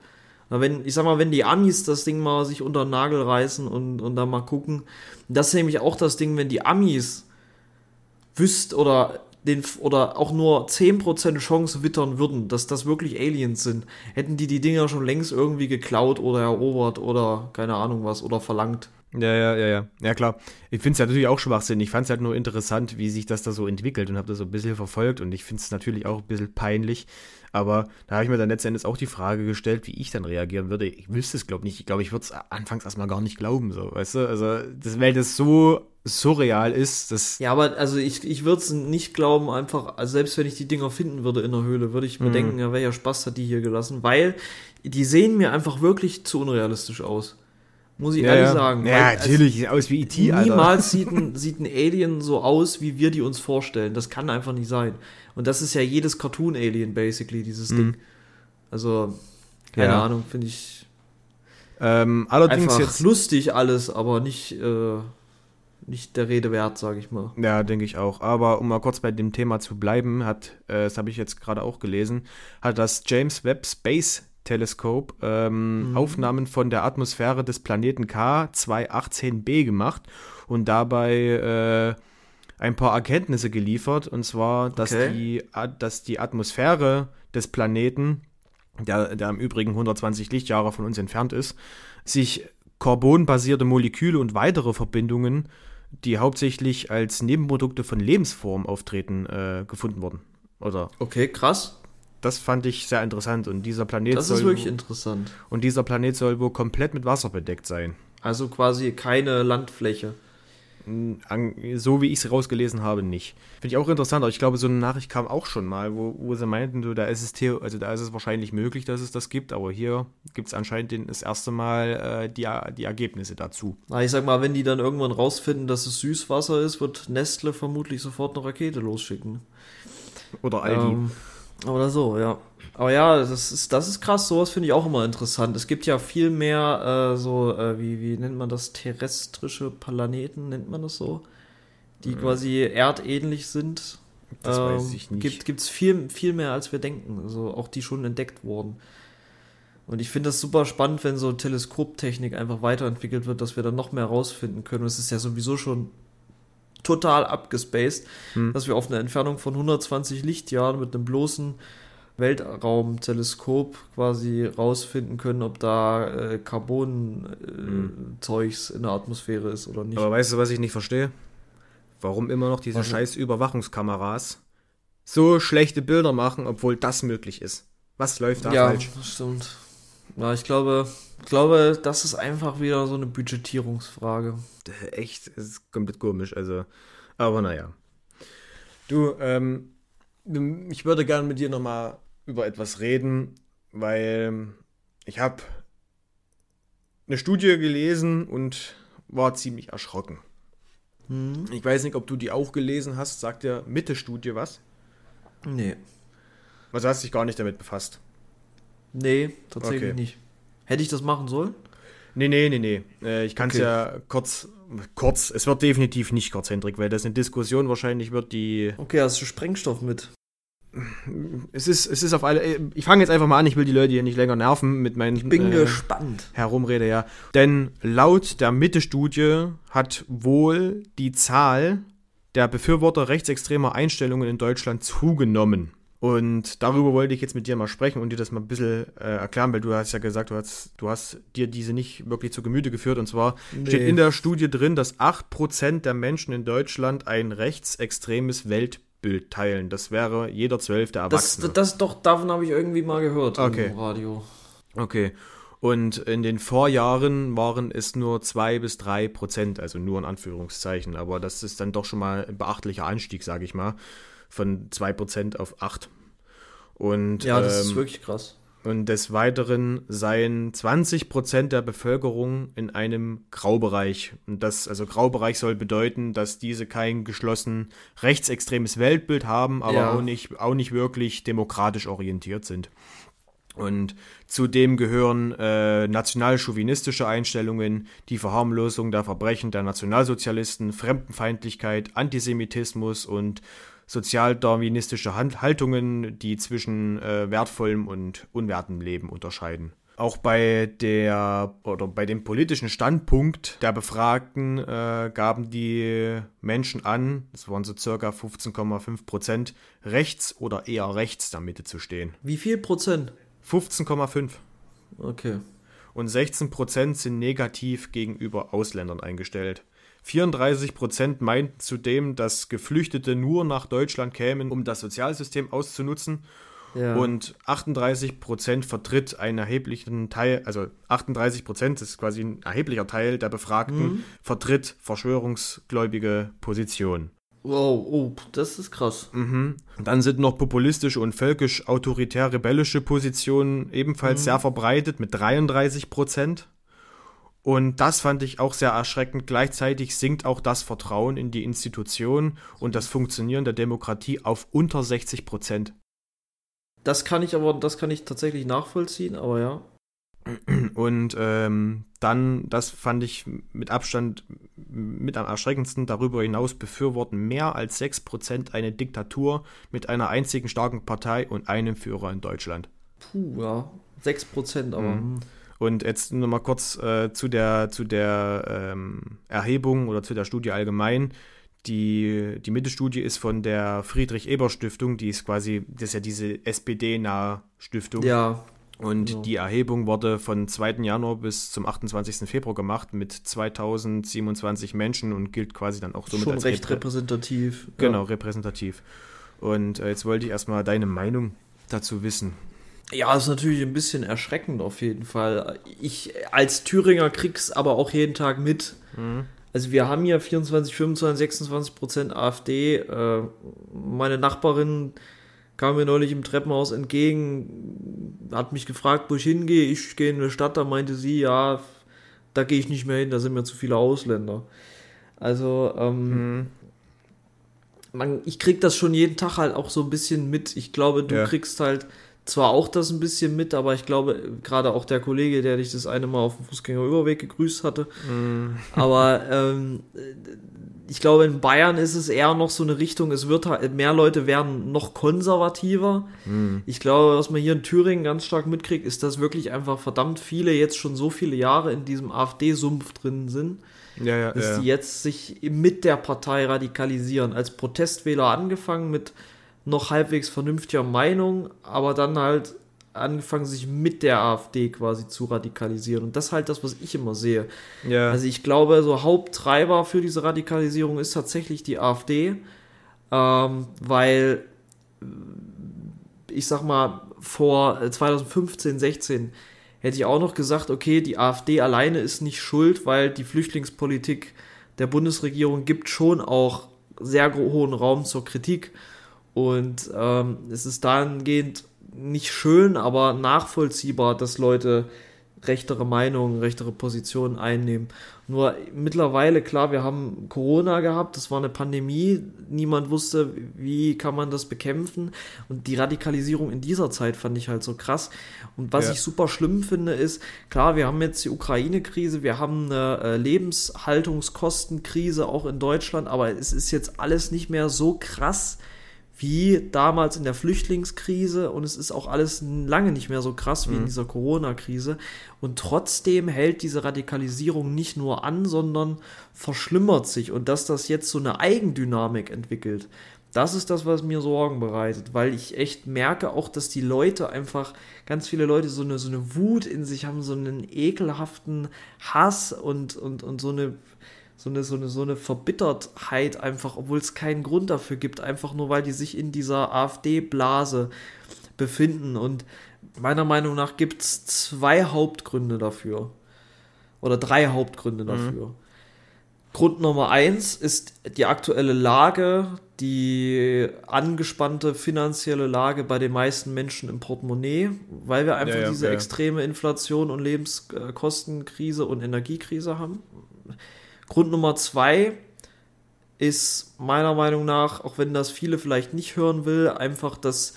Aber wenn, ich sag mal, wenn die Amis das Ding mal sich unter den Nagel reißen und, und dann mal gucken, das ist nämlich auch das Ding, wenn die Amis wüsst oder den oder auch nur 10% Chance wittern würden, dass das wirklich Aliens sind, hätten die die Dinger schon längst irgendwie geklaut oder erobert oder keine Ahnung was oder verlangt. Ja, ja, ja, ja. Ja, klar. Ich finde es natürlich auch Schwachsinn. Ich fand es halt nur interessant, wie sich das da so entwickelt und habe das so ein bisschen verfolgt und ich finde es natürlich auch ein bisschen peinlich. Aber da habe ich mir dann letztendlich auch die Frage gestellt, wie ich dann reagieren würde. Ich wüsste es, glaube ich, nicht. Ich glaube, ich würde es anfangs erstmal gar nicht glauben, so, weißt du? Also, das, weil das so surreal ist, das. Ja, aber also ich, ich würde es nicht glauben, einfach, also selbst wenn ich die Dinger finden würde in der Höhle, würde ich mir denken, ja, welcher Spaß hat die hier gelassen, weil die sehen mir einfach wirklich zu unrealistisch aus. Muss ich Ja, ehrlich sagen. Ja, weil, natürlich. Sieht aus wie E.T., Alter. Niemals sieht ein, sieht ein Alien so aus, wie wir die uns vorstellen. Das kann einfach nicht sein. Und das ist ja jedes Cartoon-Alien, basically, dieses Ding. Also, keine Mhm. Ja. Ahnung, finde ich Ähm, allerdings einfach jetzt. lustig alles, aber nicht, äh, nicht der Rede wert, sage ich mal. Ja, denke ich auch. Aber um mal kurz bei dem Thema zu bleiben, hat, äh, das habe ich jetzt gerade auch gelesen, hat das James Webb Space Telescope ähm, Aufnahmen von der Atmosphäre des Planeten K218b gemacht und dabei äh, ein paar Erkenntnisse geliefert. Und zwar, dass, Okay. die, dass die Atmosphäre des Planeten, der, der im Übrigen 120 Lichtjahre von uns entfernt ist, sich carbonbasierte Moleküle und weitere Verbindungen die hauptsächlich als Nebenprodukte von Lebensformen auftreten, äh, gefunden wurden. Oder Okay, krass. Das fand ich sehr interessant. Und dieser Planet Das soll ist wirklich interessant. und dieser Planet soll wohl komplett mit Wasser bedeckt sein. Also quasi keine Landfläche. An, so wie ich es rausgelesen habe, nicht. Finde ich auch interessant, aber ich glaube, so eine Nachricht kam auch schon mal, wo, wo sie meinten, du, da ist es theo also da ist es wahrscheinlich möglich, dass es das gibt, aber hier gibt es anscheinend den, das erste Mal äh, die, die Ergebnisse dazu. Na, ich sag mal, wenn die dann irgendwann rausfinden, dass es Süßwasser ist, wird Nestle vermutlich sofort eine Rakete losschicken. Oder Aldi. Ähm, oder so, ja. Aber ja, das ist, das ist krass, sowas finde ich auch immer interessant. Es gibt ja viel mehr äh, so, äh, wie, wie nennt man das, terrestrische Planeten, nennt man das so? Die quasi erdähnlich sind. Mhm. Das weiß ich nicht. Gibt gibt's viel, viel mehr, als wir denken. Also auch die schon entdeckt wurden. Und ich finde das super spannend, wenn so Teleskoptechnik einfach weiterentwickelt wird, dass wir dann noch mehr rausfinden können. Und es ist ja sowieso schon total abgespaced, Hm. dass wir auf einer Entfernung von 120 Lichtjahren mit einem bloßen Weltraumteleskop quasi rausfinden können, ob da äh, Carbon-Zeugs in der Atmosphäre ist oder nicht. Aber weißt du, was ich nicht verstehe? Warum immer noch diese Was? scheiß Überwachungskameras so schlechte Bilder machen, obwohl das möglich ist? Was läuft da ja, falsch? das stimmt. Ja, ich glaube, ich glaube, das ist einfach wieder so eine Budgetierungsfrage. echt, es ist komplett komisch. Also, aber naja. Du, ähm, ich würde gerne mit dir nochmal über etwas reden, weil ich habe eine Studie gelesen und war ziemlich erschrocken. Hm? Ich weiß nicht, ob du die auch gelesen hast. Sagt dir Mitte-Studie was? Nee. Also hast dich gar nicht damit befasst. Nee, tatsächlich Okay. nicht. Hätte ich das machen sollen? Nee, nee, nee, nee. Äh, ich kann es Okay. ja kurz, kurz, es wird definitiv nicht kurz, Hendrik, weil das eine Diskussion wahrscheinlich wird, die Okay, hast du Sprengstoff mit? Es ist, es ist auf alle. Ich fange jetzt einfach mal an, ich will die Leute hier nicht länger nerven mit meinen Bin äh, gespannt. Herumrede, ja. Denn laut der Mitte-Studie hat wohl die Zahl der Befürworter rechtsextremer Einstellungen in Deutschland zugenommen. Und darüber wollte ich jetzt mit dir mal sprechen und dir das mal ein bisschen äh, erklären, weil du hast ja gesagt, du hast, du hast dir diese nicht wirklich zu Gemüte geführt. Und zwar steht Nee. in der Studie drin, dass 8% der Menschen in Deutschland ein rechtsextremes Weltbild teilen. Das wäre jeder zwölfte Das, Erwachsene. das doch, davon habe ich irgendwie mal gehört Okay. im Radio. Okay. Und in den Vorjahren waren es nur zwei bis drei Prozent, also nur in Anführungszeichen. Aber das ist dann doch schon mal ein beachtlicher Anstieg, sage ich mal, von zwei Prozent auf acht. Und, Ja, das ist ähm, wirklich krass. und des Weiteren seien 20 Prozent der Bevölkerung in einem Graubereich. Und das, also Graubereich soll bedeuten, dass diese kein geschlossen rechtsextremes Weltbild haben, aber Ja. auch, nicht, auch nicht wirklich demokratisch orientiert sind. Und zudem gehören äh, nationalchauvinistische Einstellungen, die Verharmlosung der Verbrechen der Nationalsozialisten, Fremdenfeindlichkeit, Antisemitismus und sozialdarwinistische Haltungen, die zwischen äh, wertvollem und unwertem Leben unterscheiden. Auch bei der oder bei dem politischen Standpunkt der Befragten äh, gaben die Menschen an, das waren so circa 15,5 Prozent, rechts oder eher rechts der Mitte zu stehen. Wie viel Prozent? 15,5 Okay. und 16 Prozent sind negativ gegenüber Ausländern eingestellt. 34 Prozent meinten zudem, dass Geflüchtete nur nach Deutschland kämen, um das Sozialsystem auszunutzen. Ja. Und 38 Prozent vertritt einen erheblichen Teil, also 38 Prozent ist quasi ein erheblicher Teil der Befragten, vertritt verschwörungsgläubige Positionen. wow, oh, das ist krass. Mhm. Dann sind noch populistische und völkisch-autoritär-rebellische Positionen ebenfalls sehr verbreitet mit 33 Prozent. Und das fand ich auch sehr erschreckend. Gleichzeitig sinkt auch das Vertrauen in die Institution und das Funktionieren der Demokratie auf unter 60 Prozent. Das kann ich aber, das kann ich tatsächlich nachvollziehen, aber ja. Und ähm, dann, das fand ich mit Abstand mit am erschreckendsten, darüber hinaus befürworten mehr als 6% eine Diktatur mit einer einzigen starken Partei und einem Führer in Deutschland. Puh, ja. 6 Prozent, aber. Mhm. Und jetzt nochmal kurz äh, zu der, zu der ähm, Erhebung oder zu der Studie allgemein. Die, die Mitte-Studie ist von der Friedrich-Ebert-Stiftung, die ist quasi, das ist ja diese SPD-nahe Stiftung. Ja. Und Ja. die Erhebung wurde von 2. Januar bis zum 28. Februar gemacht mit 2027 Menschen und gilt quasi dann auch somit Schon als recht reprä- repräsentativ. Genau, repräsentativ. Und äh, jetzt wollte ich erstmal deine Meinung dazu wissen. Ja, ist natürlich ein bisschen erschreckend auf jeden Fall. Ich als Thüringer krieg's aber auch jeden Tag mit. Also wir haben hier 24, 25, 26 Prozent AfD. Äh, meine Nachbarin kam mir neulich im Treppenhaus entgegen, hat mich gefragt, wo ich hingehe. Ich gehe in eine Stadt, da meinte sie, ja, da gehe ich nicht mehr hin, da sind mir zu viele Ausländer. Also, ähm, man, ich krieg das schon jeden Tag halt auch so ein bisschen mit. Ich glaube, du Ja. kriegst halt zwar auch das ein bisschen mit, aber ich glaube, gerade auch der Kollege, der dich das eine Mal auf dem Fußgängerüberweg gegrüßt hatte. Aber ähm, ich glaube, in Bayern ist es eher noch so eine Richtung, es wird halt, mehr Leute werden noch konservativer. Ich glaube, was man hier in Thüringen ganz stark mitkriegt, ist, dass wirklich einfach verdammt viele jetzt schon so viele Jahre in diesem AfD-Sumpf drin sind Ja, ja, dass ja. die jetzt sich mit der Partei radikalisieren. Als Protestwähler angefangen mit noch halbwegs vernünftiger Meinung, aber dann halt angefangen, sich mit der AfD quasi zu radikalisieren. Und das ist halt das, was ich immer sehe. ja. Also ich glaube, so Haupttreiber für diese Radikalisierung ist tatsächlich die AfD, ähm, weil äh, ich sag mal, vor äh, 2015, 16 hätte ich auch noch gesagt, okay, die AfD alleine ist nicht schuld, weil die Flüchtlingspolitik der Bundesregierung gibt schon auch sehr hohen Raum zur Kritik. Und ähm, es ist dahingehend nicht schön, aber nachvollziehbar, dass Leute rechtere Meinungen, rechtere Positionen einnehmen. Nur mittlerweile, klar, wir haben Corona gehabt, das war eine Pandemie, niemand wusste, wie kann man das bekämpfen. Und die Radikalisierung in dieser Zeit fand ich halt so krass. Und was Ja. ich super schlimm finde, ist, klar, wir haben jetzt die Ukraine-Krise, wir haben eine äh, Lebenshaltungskostenkrise auch in Deutschland, aber es ist jetzt alles nicht mehr so krass wie damals in der Flüchtlingskrise und es ist auch alles lange nicht mehr so krass wie in dieser Corona-Krise. Und trotzdem hält diese Radikalisierung nicht nur an, sondern verschlimmert sich. Und dass das jetzt so eine Eigendynamik entwickelt, das ist das, was mir Sorgen bereitet, weil ich echt merke auch, dass die Leute einfach, ganz viele Leute so eine, so eine Wut in sich haben, so einen ekelhaften Hass und, und, und so eine so eine, so eine, so eine Verbittertheit einfach, obwohl es keinen Grund dafür gibt, einfach nur weil die sich in dieser AfD-Blase befinden. Und meiner Meinung nach gibt es zwei Hauptgründe dafür. Oder drei Hauptgründe dafür. Grund Nummer eins ist die aktuelle Lage, die angespannte finanzielle Lage bei den meisten Menschen im Portemonnaie, weil wir einfach Ja, ja, diese ja. extreme Inflation und Lebenskostenkrise und Energiekrise haben. Grund Nummer zwei ist meiner Meinung nach, auch wenn das viele vielleicht nicht hören will, einfach, dass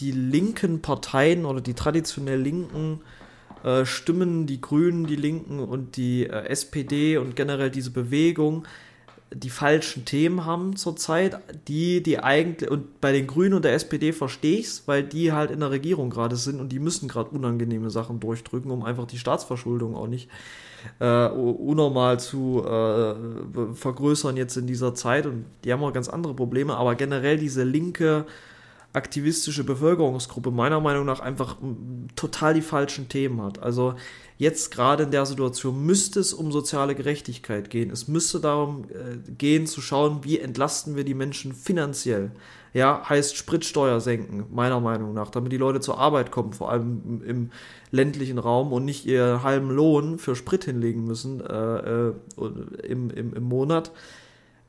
die linken Parteien oder die traditionell linken äh, Stimmen, die Grünen, die Linken und die äh, SPD und generell diese Bewegung die falschen Themen haben zurzeit, die die eigentlich und bei den Grünen und der SPD verstehe ich's, weil die halt in der Regierung gerade sind und die müssen gerade unangenehme Sachen durchdrücken, um einfach die Staatsverschuldung auch nicht äh, unnormal zu äh, vergrößern jetzt in dieser Zeit und die haben auch ganz andere Probleme, aber generell diese linke aktivistische Bevölkerungsgruppe meiner Meinung nach einfach total die falschen Themen hat. Also jetzt gerade in der Situation müsste es um soziale Gerechtigkeit gehen. Es müsste darum äh, gehen zu schauen, wie entlasten wir die Menschen finanziell. Ja, heißt Spritsteuer senken, meiner Meinung nach, damit die Leute zur Arbeit kommen, vor allem im, ländlichen Raum und nicht ihren halben Lohn für Sprit hinlegen müssen äh, äh, im, im, im Monat.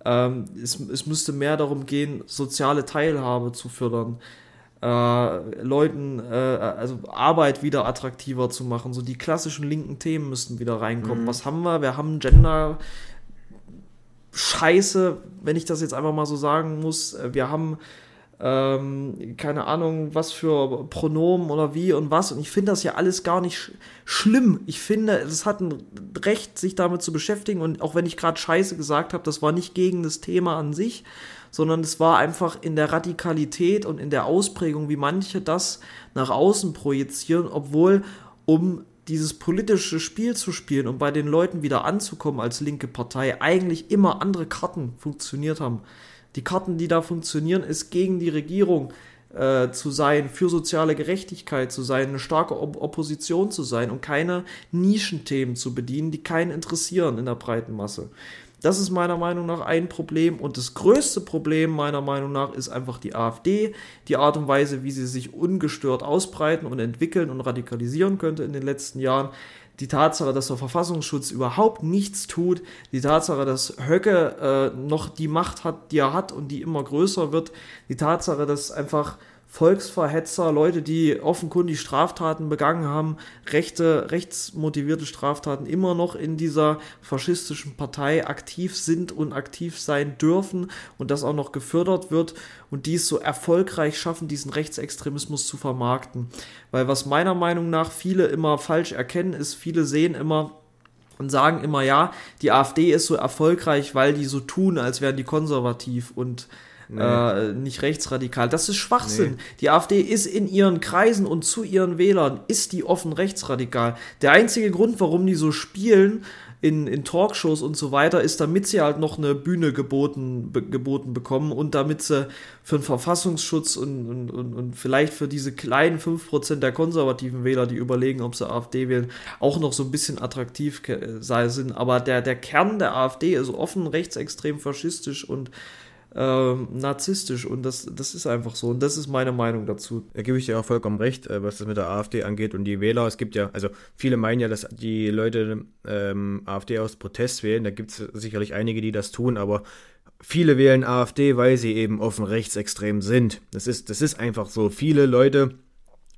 Ähm, es, es müsste mehr darum gehen, soziale Teilhabe zu fördern, äh, Leuten, äh, also Arbeit wieder attraktiver zu machen. So die klassischen linken Themen müssten wieder reinkommen. Was haben wir? Wir haben Gender. Scheiße, wenn ich das jetzt einfach mal so sagen muss. Wir haben ähm, keine Ahnung, was für Pronomen oder wie und was. Und ich finde das ja alles gar nicht sch schlimm. Ich finde, es hat ein Recht, sich damit zu beschäftigen. Und auch wenn ich gerade Scheiße gesagt habe, das war nicht gegen das Thema an sich, sondern es war einfach in der Radikalität und in der Ausprägung, wie manche das nach außen projizieren, obwohl um dieses politische Spiel zu spielen und bei den Leuten wieder anzukommen als linke Partei eigentlich immer andere Karten funktioniert haben. Die Karten, die da funktionieren, ist gegen die Regierung äh, zu sein, für soziale Gerechtigkeit zu sein, eine starke Op Opposition zu sein und keine Nischenthemen zu bedienen, die keinen interessieren in der breiten Masse. Das ist meiner Meinung nach ein Problem. Und das größte Problem meiner Meinung nach ist einfach die AfD, die Art und Weise, wie sie sich ungestört ausbreiten und entwickeln und radikalisieren könnte in den letzten Jahren. Die Tatsache, dass der Verfassungsschutz überhaupt nichts tut, die Tatsache, dass Höcke äh, noch die Macht hat, die er hat und die immer größer wird, die Tatsache, dass einfach Volksverhetzer, Leute, die offenkundig Straftaten begangen haben, rechte, rechtsmotivierte Straftaten immer noch in dieser faschistischen Partei aktiv sind und aktiv sein dürfen und das auch noch gefördert wird und dies so erfolgreich schaffen, diesen Rechtsextremismus zu vermarkten. Weil was meiner Meinung nach viele immer falsch erkennen, ist, viele sehen immer, und sagen immer, ja, die AfD ist so erfolgreich, weil die so tun, als wären die konservativ und nee. äh, nicht rechtsradikal. Das ist Schwachsinn. Nee. Die AfD ist in ihren Kreisen und zu ihren Wählern, ist die offen rechtsradikal. Der einzige Grund, warum die so spielen, in, in Talkshows und so weiter, ist, damit sie halt noch eine Bühne geboten, be, geboten bekommen und damit sie für den Verfassungsschutz und, und, und, und vielleicht für diese kleinen 5% der konservativen Wähler, die überlegen, ob sie AfD wählen, auch noch so ein bisschen attraktiv sei sind. Aber der, der Kern der AfD ist offen rechtsextrem faschistisch und ähm, narzisstisch und das, das ist einfach so und das ist meine Meinung dazu. Da gebe ich dir auch vollkommen recht, äh, was das mit der AfD angeht und die Wähler. Es gibt ja, also viele meinen ja, dass die Leute ähm, AfD aus Protest wählen. Da gibt es sicherlich einige, die das tun, aber viele wählen AfD, weil sie eben offen rechtsextrem sind. Das ist, das ist einfach so. Viele Leute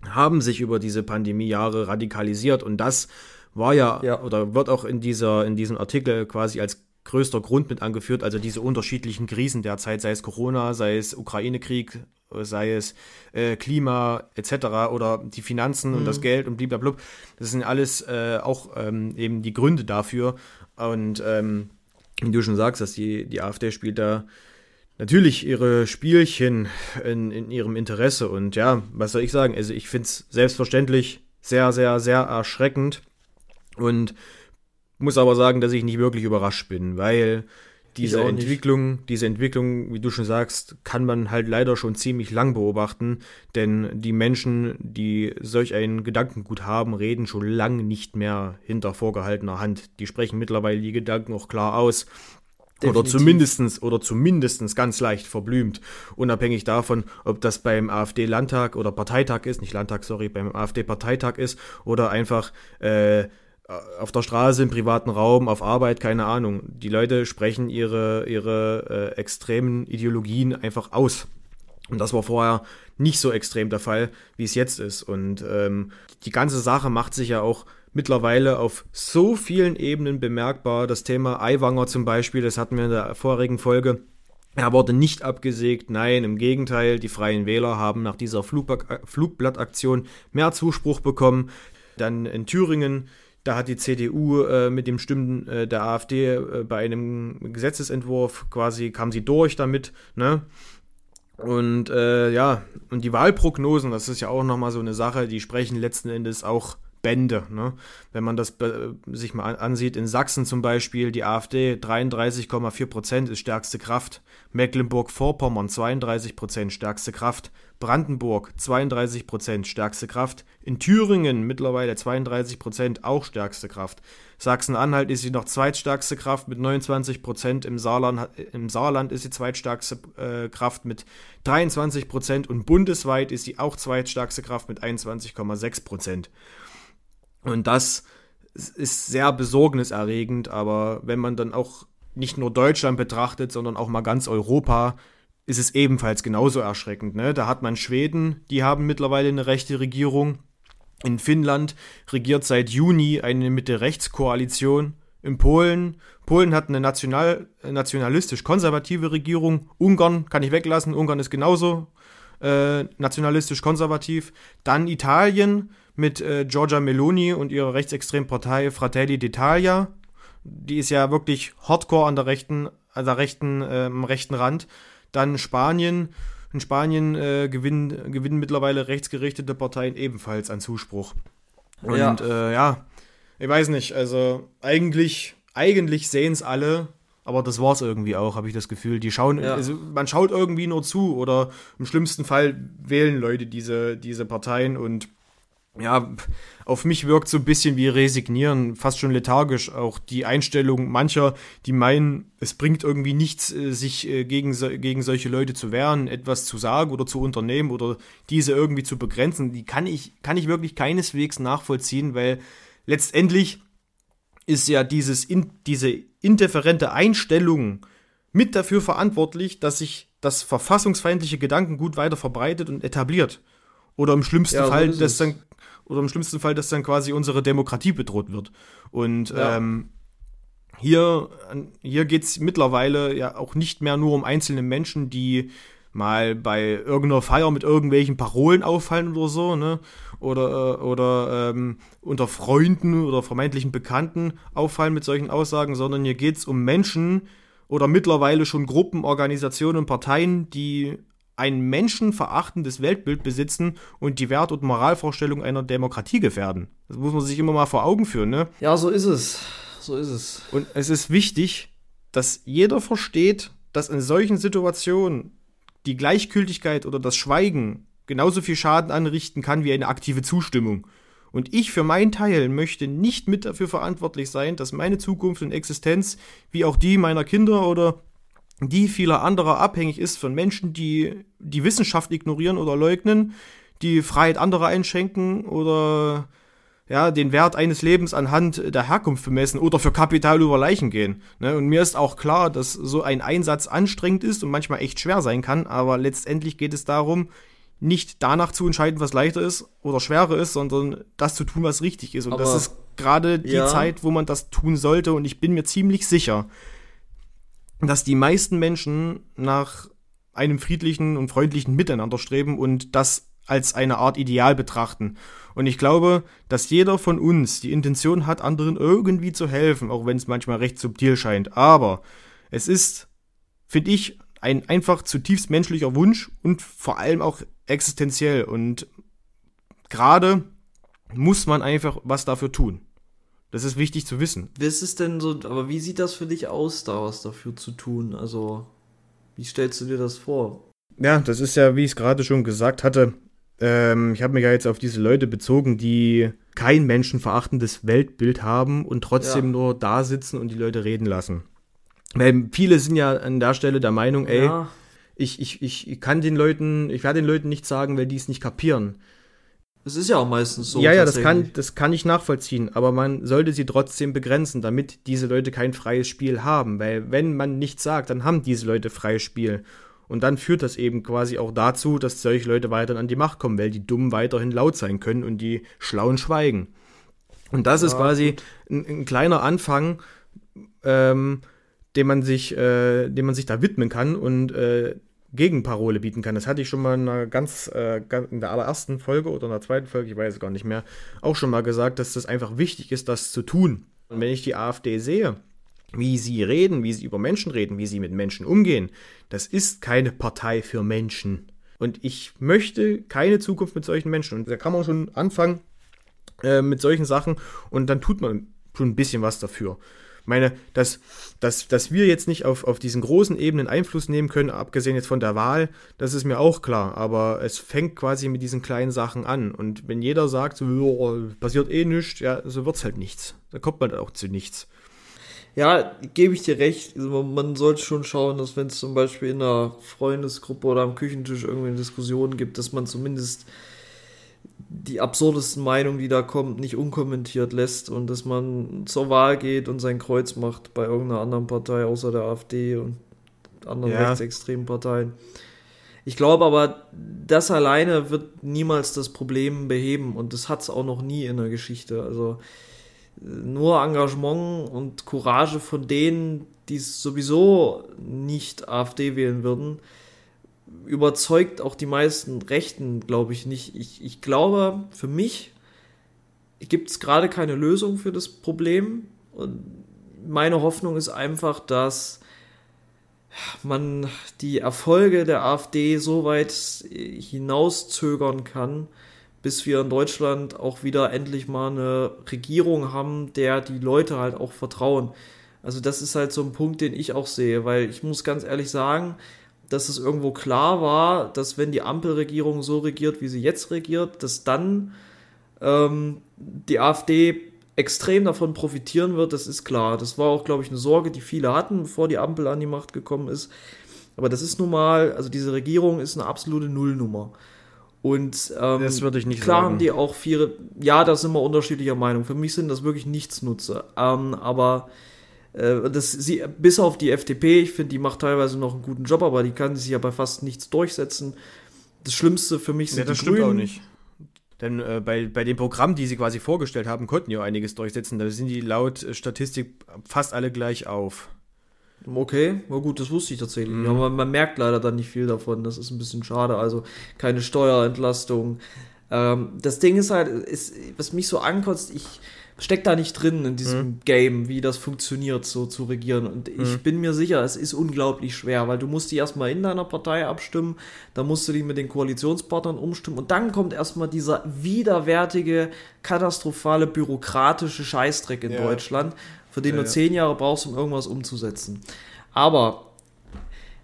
haben sich über diese Pandemiejahre radikalisiert und das war ja, ja, oder wird auch in dieser in diesem Artikel quasi als größter Grund mit angeführt, also diese unterschiedlichen Krisen derzeit, sei es Corona, sei es Ukraine-Krieg, sei es äh, Klima etc. oder die Finanzen mhm. und das mhm. Geld und blablabla. Das sind alles äh, auch ähm, eben die Gründe dafür. Und ähm, wie du schon sagst, dass die, die AfD spielt da natürlich ihre Spielchen in, in ihrem Interesse. Und ja, was soll ich sagen? Also ich finde es selbstverständlich sehr, sehr, sehr erschreckend. Und muss aber sagen, dass ich nicht wirklich überrascht bin, weil diese Entwicklung, diese Entwicklung, wie du schon sagst, kann man halt leider schon ziemlich lang beobachten, denn die Menschen, die solch ein Gedankengut haben, reden schon lange nicht mehr hinter vorgehaltener Hand. Die sprechen mittlerweile die Gedanken auch klar aus. Definitiv. Oder zumindestens, oder zumindestens ganz leicht verblümt. Unabhängig davon, ob das beim AfD-Landtag oder Parteitag ist, nicht Landtag, sorry, beim AfD-Parteitag ist oder einfach äh, auf der Straße, im privaten Raum, auf Arbeit, keine Ahnung. Die Leute sprechen ihre, ihre äh, extremen Ideologien einfach aus. Und das war vorher nicht so extrem der Fall, wie es jetzt ist. Und ähm, die ganze Sache macht sich ja auch mittlerweile auf so vielen Ebenen bemerkbar. Das Thema Aiwanger zum Beispiel, das hatten wir in der vorigen Folge. Er wurde nicht abgesägt, nein, im Gegenteil, die Freien Wähler haben nach dieser Flugblattaktion mehr Zuspruch bekommen. Dann in Thüringen da hat die CDU äh, mit dem Stimmen äh, der AfD äh, bei einem Gesetzesentwurf quasi, kam sie durch damit, ne? Und äh, ja, und die Wahlprognosen, das ist ja auch nochmal so eine Sache, die sprechen letzten Endes auch Bände. Ne? Wenn man das sich mal ansieht, in Sachsen zum Beispiel, die AfD 33,4 Prozent ist stärkste Kraft, Mecklenburg-Vorpommern 32 Prozent stärkste Kraft, Brandenburg 32 Prozent stärkste Kraft, in Thüringen mittlerweile 32 Prozent auch stärkste Kraft. Sachsen-Anhalt ist sie noch zweitstärkste Kraft mit 29 Prozent, im Saarland, im Saarland ist sie zweitstärkste äh, Kraft mit 23 Prozent und bundesweit ist sie auch zweitstärkste Kraft mit 21,6 Prozent. Und das ist sehr besorgniserregend, aber wenn man dann auch nicht nur Deutschland betrachtet, sondern auch mal ganz Europa, ist es ebenfalls genauso erschreckend. Ne? Da hat man Schweden, die haben mittlerweile eine rechte Regierung. In Finnland regiert seit Juni eine Mitte-Rechts-Koalition. In Polen, Polen hat eine national, nationalistisch-konservative Regierung. Ungarn kann ich weglassen, Ungarn ist genauso äh, nationalistisch-konservativ. Dann Italien, mit äh, Giorgia Meloni und ihrer rechtsextremen Partei Fratelli d'Italia. Die ist ja wirklich hardcore an der rechten, an der rechten, äh, am rechten Rand. Dann Spanien. In Spanien äh, gewinnen, gewinnen mittlerweile rechtsgerichtete Parteien ebenfalls an Zuspruch. Und ja, äh, ja ich weiß nicht, also eigentlich, eigentlich sehen es alle aber das war es irgendwie auch, habe ich das Gefühl. Die schauen, Ja. also man schaut irgendwie nur zu oder im schlimmsten Fall wählen Leute diese, diese Parteien und ja, auf mich wirkt so ein bisschen wie resignieren, fast schon lethargisch. Auch die Einstellung mancher, die meinen, es bringt irgendwie nichts, äh, sich äh, gegen, gegen solche Leute zu wehren, etwas zu sagen oder zu unternehmen oder diese irgendwie zu begrenzen, die kann ich, kann ich wirklich keineswegs nachvollziehen, weil letztendlich ist ja dieses in, diese indifferente Einstellung mit dafür verantwortlich, dass sich das verfassungsfeindliche Gedankengut weiter verbreitet und etabliert. Oder im schlimmsten Ja, so Fall, ist dass dann oder im schlimmsten Fall, dass dann quasi unsere Demokratie bedroht wird. Und Ja. ähm, hier, hier geht es mittlerweile ja auch nicht mehr nur um einzelne Menschen, die mal bei irgendeiner Feier mit irgendwelchen Parolen auffallen oder so, ne? Oder, äh, oder ähm, unter Freunden oder vermeintlichen Bekannten auffallen mit solchen Aussagen, sondern hier geht es um Menschen oder mittlerweile schon Gruppen, Organisationen und Parteien, die ein menschenverachtendes Weltbild besitzen und die Wert- und Moralvorstellung einer Demokratie gefährden. Das muss man sich immer mal vor Augen führen, ne? Ja, so ist es. So ist es. Und es ist wichtig, dass jeder versteht, dass in solchen Situationen die Gleichgültigkeit oder das Schweigen genauso viel Schaden anrichten kann wie eine aktive Zustimmung. Und ich für meinen Teil möchte nicht mit dafür verantwortlich sein, dass meine Zukunft und Existenz, wie auch die meiner Kinder oder die vieler anderer abhängig ist von Menschen, die die Wissenschaft ignorieren oder leugnen, die Freiheit anderer einschränken oder ja, den Wert eines Lebens anhand der Herkunft bemessen oder für Kapital über Leichen gehen. Ne? Und mir ist auch klar, dass so ein Einsatz anstrengend ist und manchmal echt schwer sein kann, aber letztendlich geht es darum, nicht danach zu entscheiden, was leichter ist oder schwerer ist, sondern das zu tun, was richtig ist. Und Aber- das ist gerade die Ja. Zeit, wo man das tun sollte. Und ich bin mir ziemlich sicher, dass die meisten Menschen nach einem friedlichen und freundlichen Miteinander streben und das als eine Art Ideal betrachten. Und ich glaube, dass jeder von uns die Intention hat, anderen irgendwie zu helfen, auch wenn es manchmal recht subtil scheint. Aber es ist, finde ich, ein einfach zutiefst menschlicher Wunsch und vor allem auch existenziell. Und gerade muss man einfach was dafür tun. Das ist wichtig zu wissen. Was ist denn so, aber wie sieht das für dich aus, da was dafür zu tun? Also, wie stellst du dir das vor? Ja, das ist ja, wie ich es gerade schon gesagt hatte, ähm, ich habe mich ja jetzt auf diese Leute bezogen, die kein menschenverachtendes Weltbild haben und trotzdem Ja. nur da sitzen und die Leute reden lassen. Weil viele sind ja an der Stelle der Meinung, ey, ja, ich, ich, ich kann den Leuten, ich werde den Leuten nicht sagen, weil die es nicht kapieren. Es ist ja auch meistens so. ja, ja, das kann, das kann ich nachvollziehen, aber man sollte sie trotzdem begrenzen, damit diese Leute kein freies Spiel haben. Weil wenn man nichts sagt, dann haben diese Leute freies Spiel. Und dann führt das eben quasi auch dazu, dass solche Leute weiterhin an die Macht kommen, weil die Dummen weiterhin laut sein können und die Schlauen schweigen. Und das ist Ja, quasi ein, ein kleiner Anfang, ähm, dem man sich, äh, dem man sich da widmen kann und äh, Gegenparole bieten kann. Das hatte ich schon mal in einer ganz, äh, in der allerersten Folge oder in der zweiten Folge, ich weiß es gar nicht mehr, auch schon mal gesagt, dass das einfach wichtig ist, das zu tun. Und wenn ich die AfD sehe, wie sie reden, wie sie über Menschen reden, wie sie mit Menschen umgehen, das ist keine Partei für Menschen. Und ich möchte keine Zukunft mit solchen Menschen. Und da kann man schon anfangen äh, mit solchen Sachen und dann tut man schon ein bisschen was dafür. Meine, dass, dass, dass wir jetzt nicht auf, auf diesen großen Ebenen Einfluss nehmen können, abgesehen jetzt von der Wahl, das ist mir auch klar. Aber es fängt quasi mit diesen kleinen Sachen an. Und wenn jeder sagt, so, "Ja, passiert eh nichts, ja, so wird's halt nichts. Da kommt man auch zu nichts. Ja, gebe ich dir recht. Also man sollte schon schauen, dass wenn es zum Beispiel in einer Freundesgruppe oder am Küchentisch irgendwie eine Diskussion gibt, dass man zumindest die absurdesten Meinungen, die da kommen, nicht unkommentiert lässt und dass man zur Wahl geht und sein Kreuz macht bei irgendeiner anderen Partei außer der AfD und anderen Ja. rechtsextremen Parteien. Ich glaube aber, das alleine wird niemals das Problem beheben und das hat es auch noch nie in der Geschichte. Also nur Engagement und Courage von denen, die sowieso nicht AfD wählen würden, überzeugt auch die meisten Rechten, glaube ich, nicht. Ich, ich glaube, für mich gibt es gerade keine Lösung für das Problem. Und meine Hoffnung ist einfach, dass man die Erfolge der AfD so weit hinauszögern kann, bis wir in Deutschland auch wieder endlich mal eine Regierung haben, der die Leute halt auch vertrauen. Also das ist halt so ein Punkt, den ich auch sehe, weil ich muss ganz ehrlich sagen, dass es irgendwo klar war, dass wenn die Ampelregierung so regiert, wie sie jetzt regiert, dass dann ähm, die AfD extrem davon profitieren wird, das ist klar. Das war auch, glaube ich, eine Sorge, die viele hatten, bevor die Ampel an die Macht gekommen ist. Aber das ist nun mal, also diese Regierung ist eine absolute Nullnummer. Und ähm, Das würde ich nicht klar sagen. haben die auch viele, ja, da sind wir unterschiedlicher Meinung. Für mich sind das wirklich Nichtsnutze. Ähm, aber äh, das, sie, bis auf die FDP, ich finde, die macht teilweise noch einen guten Job, aber die kann sich ja bei fast nichts durchsetzen. Das Schlimmste für mich sind Ja, das die stimmt Grünen. auch nicht. Denn äh, bei, bei dem Programm, die sie quasi vorgestellt haben, konnten die auch einiges durchsetzen. Da sind die laut Statistik fast alle gleich auf. Okay, na gut, das wusste ich tatsächlich Mhm. Aber man, man merkt leider dann nicht viel davon. Das ist ein bisschen schade. Also keine Steuerentlastung. Ähm, das Ding ist halt, ist, was mich so ankotzt, ich steck da nicht drin in diesem Mhm. Game, wie das funktioniert, so zu regieren. Und ich Mhm. bin mir sicher, es ist unglaublich schwer, weil du musst die erstmal in deiner Partei abstimmen, dann musst du die mit den Koalitionspartnern umstimmen und dann kommt erstmal dieser widerwärtige, katastrophale, bürokratische Scheißdreck in Ja. Deutschland, für den Ja, du ja. zehn Jahre brauchst, um irgendwas umzusetzen. Aber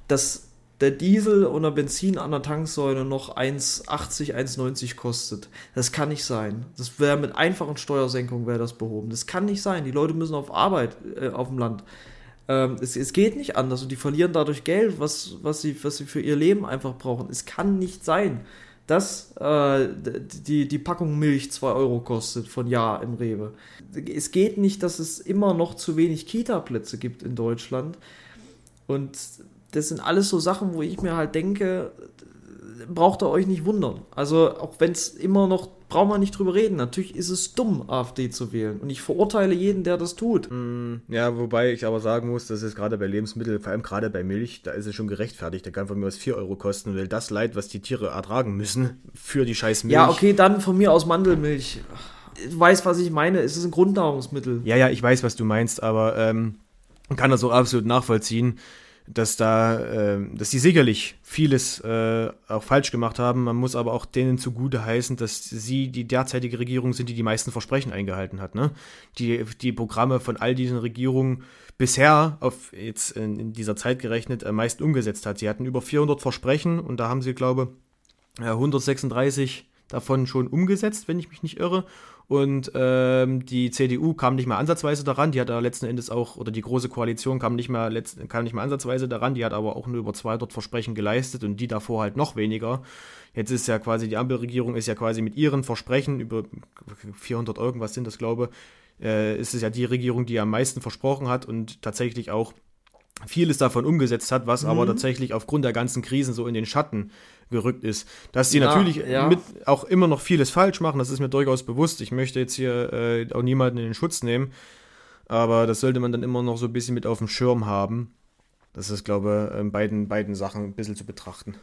dass der Diesel und der Benzin an der Tanksäule noch 1,80, 1,90 kostet, das kann nicht sein. Das wäre mit einfachen Steuersenkungen wäre das behoben. Das kann nicht sein. Die Leute müssen auf Arbeit äh, auf dem Land. Ähm, es, es geht nicht anders und die verlieren dadurch Geld, was, was, sie, was sie für ihr Leben einfach brauchen. Es kann nicht sein, dass äh, die, die Packung Milch 2 Euro kostet von Jahr im Rewe. Es geht nicht, dass es immer noch zu wenig Kita-Plätze gibt in Deutschland. Und das sind alles so Sachen, wo ich mir halt denke, braucht ihr euch nicht wundern. Also auch wenn es immer noch, braucht man nicht drüber reden. Natürlich ist es dumm, AfD zu wählen. Und ich verurteile jeden, der das tut. Mm, Ja, wobei ich aber sagen muss, dass es gerade bei Lebensmitteln, vor allem gerade bei Milch, da ist es schon gerechtfertigt. Da kann von mir aus 4 Euro kosten, weil das Leid, was die Tiere ertragen müssen für die scheiß Milch. Ja, okay, dann von mir aus Mandelmilch. Du weißt, was ich meine. Es ist ein Grundnahrungsmittel. Ja, ja, ich weiß, was du meinst, aber ähm, kann das auch absolut nachvollziehen, dass da, ähm, dass die sicherlich vieles äh, auch falsch gemacht haben. Man muss aber auch denen zugute heißen, dass sie die derzeitige Regierung sind, die die meisten Versprechen eingehalten hat. Ne? Die, die Programme von all diesen Regierungen bisher auf jetzt in, in dieser Zeit gerechnet am meisten umgesetzt hat. Sie hatten über 400 Versprechen und da haben sie, glaube ich, 136 davon schon umgesetzt, wenn ich mich nicht irre. Und ähm, die CDU kam nicht mal ansatzweise daran. Die hat da letzten Endes auch, oder die große Koalition kam nicht mal, letzt, kam nicht mal ansatzweise daran. Die hat aber auch nur über 200 Versprechen geleistet und die davor halt noch weniger. Jetzt ist ja quasi, die Ampelregierung ist ja quasi mit ihren Versprechen über 400 irgendwas sind das, glaube äh, ist es ja die Regierung, die am meisten versprochen hat und tatsächlich auch vieles davon umgesetzt hat, was aber tatsächlich aufgrund der ganzen Krisen so in den Schatten gerückt ist. Dass sie Ja, natürlich ja. auch immer noch vieles falsch machen, das ist mir durchaus bewusst. Ich möchte jetzt hier äh, auch niemanden in den Schutz nehmen, aber das sollte man dann immer noch so ein bisschen mit auf dem Schirm haben. Das ist, glaube ich, in beiden, beiden Sachen ein bisschen zu betrachten.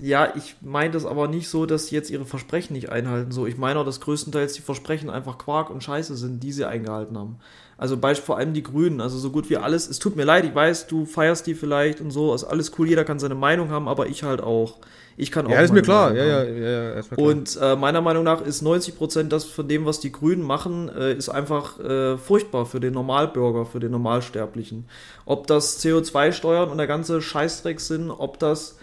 Ja, ich meine das aber nicht so, dass sie jetzt ihre Versprechen nicht einhalten. So, ich meine auch, dass größtenteils die Versprechen einfach Quark und Scheiße sind, die sie eingehalten haben. Also Beispiel vor allem die Grünen, also so gut wie alles. Es tut mir leid, ich weiß, du feierst die vielleicht und so, ist alles cool, jeder kann seine Meinung haben, aber ich halt auch. Ich kann auch. Ja, ist mir klar. Ja, ja, ja, ja, ist mir klar. Und äh, meiner Meinung nach ist 90% das von dem, was die Grünen machen, äh, ist einfach äh, furchtbar für den Normalbürger, für den Normalsterblichen. Ob das CO2-Steuern und der ganze Scheißdreck sind, ob das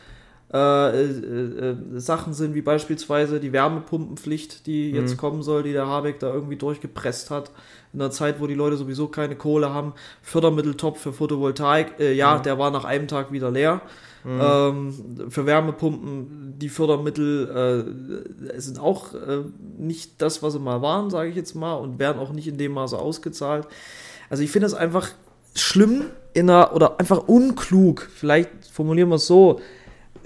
äh, äh, äh, Sachen sind wie beispielsweise die Wärmepumpenpflicht, die jetzt Mhm. kommen soll, die der Habeck da irgendwie durchgepresst hat, in einer Zeit, wo die Leute sowieso keine Kohle haben. Fördermitteltopf für Photovoltaik, äh, ja, der war nach einem Tag wieder leer. Ähm, für Wärmepumpen, die Fördermittel äh, sind auch äh, nicht das, was sie mal waren, sage ich jetzt mal, und werden auch nicht in dem Maße ausgezahlt. Also ich finde es einfach schlimm in einer, oder einfach unklug, vielleicht formulieren wir es so,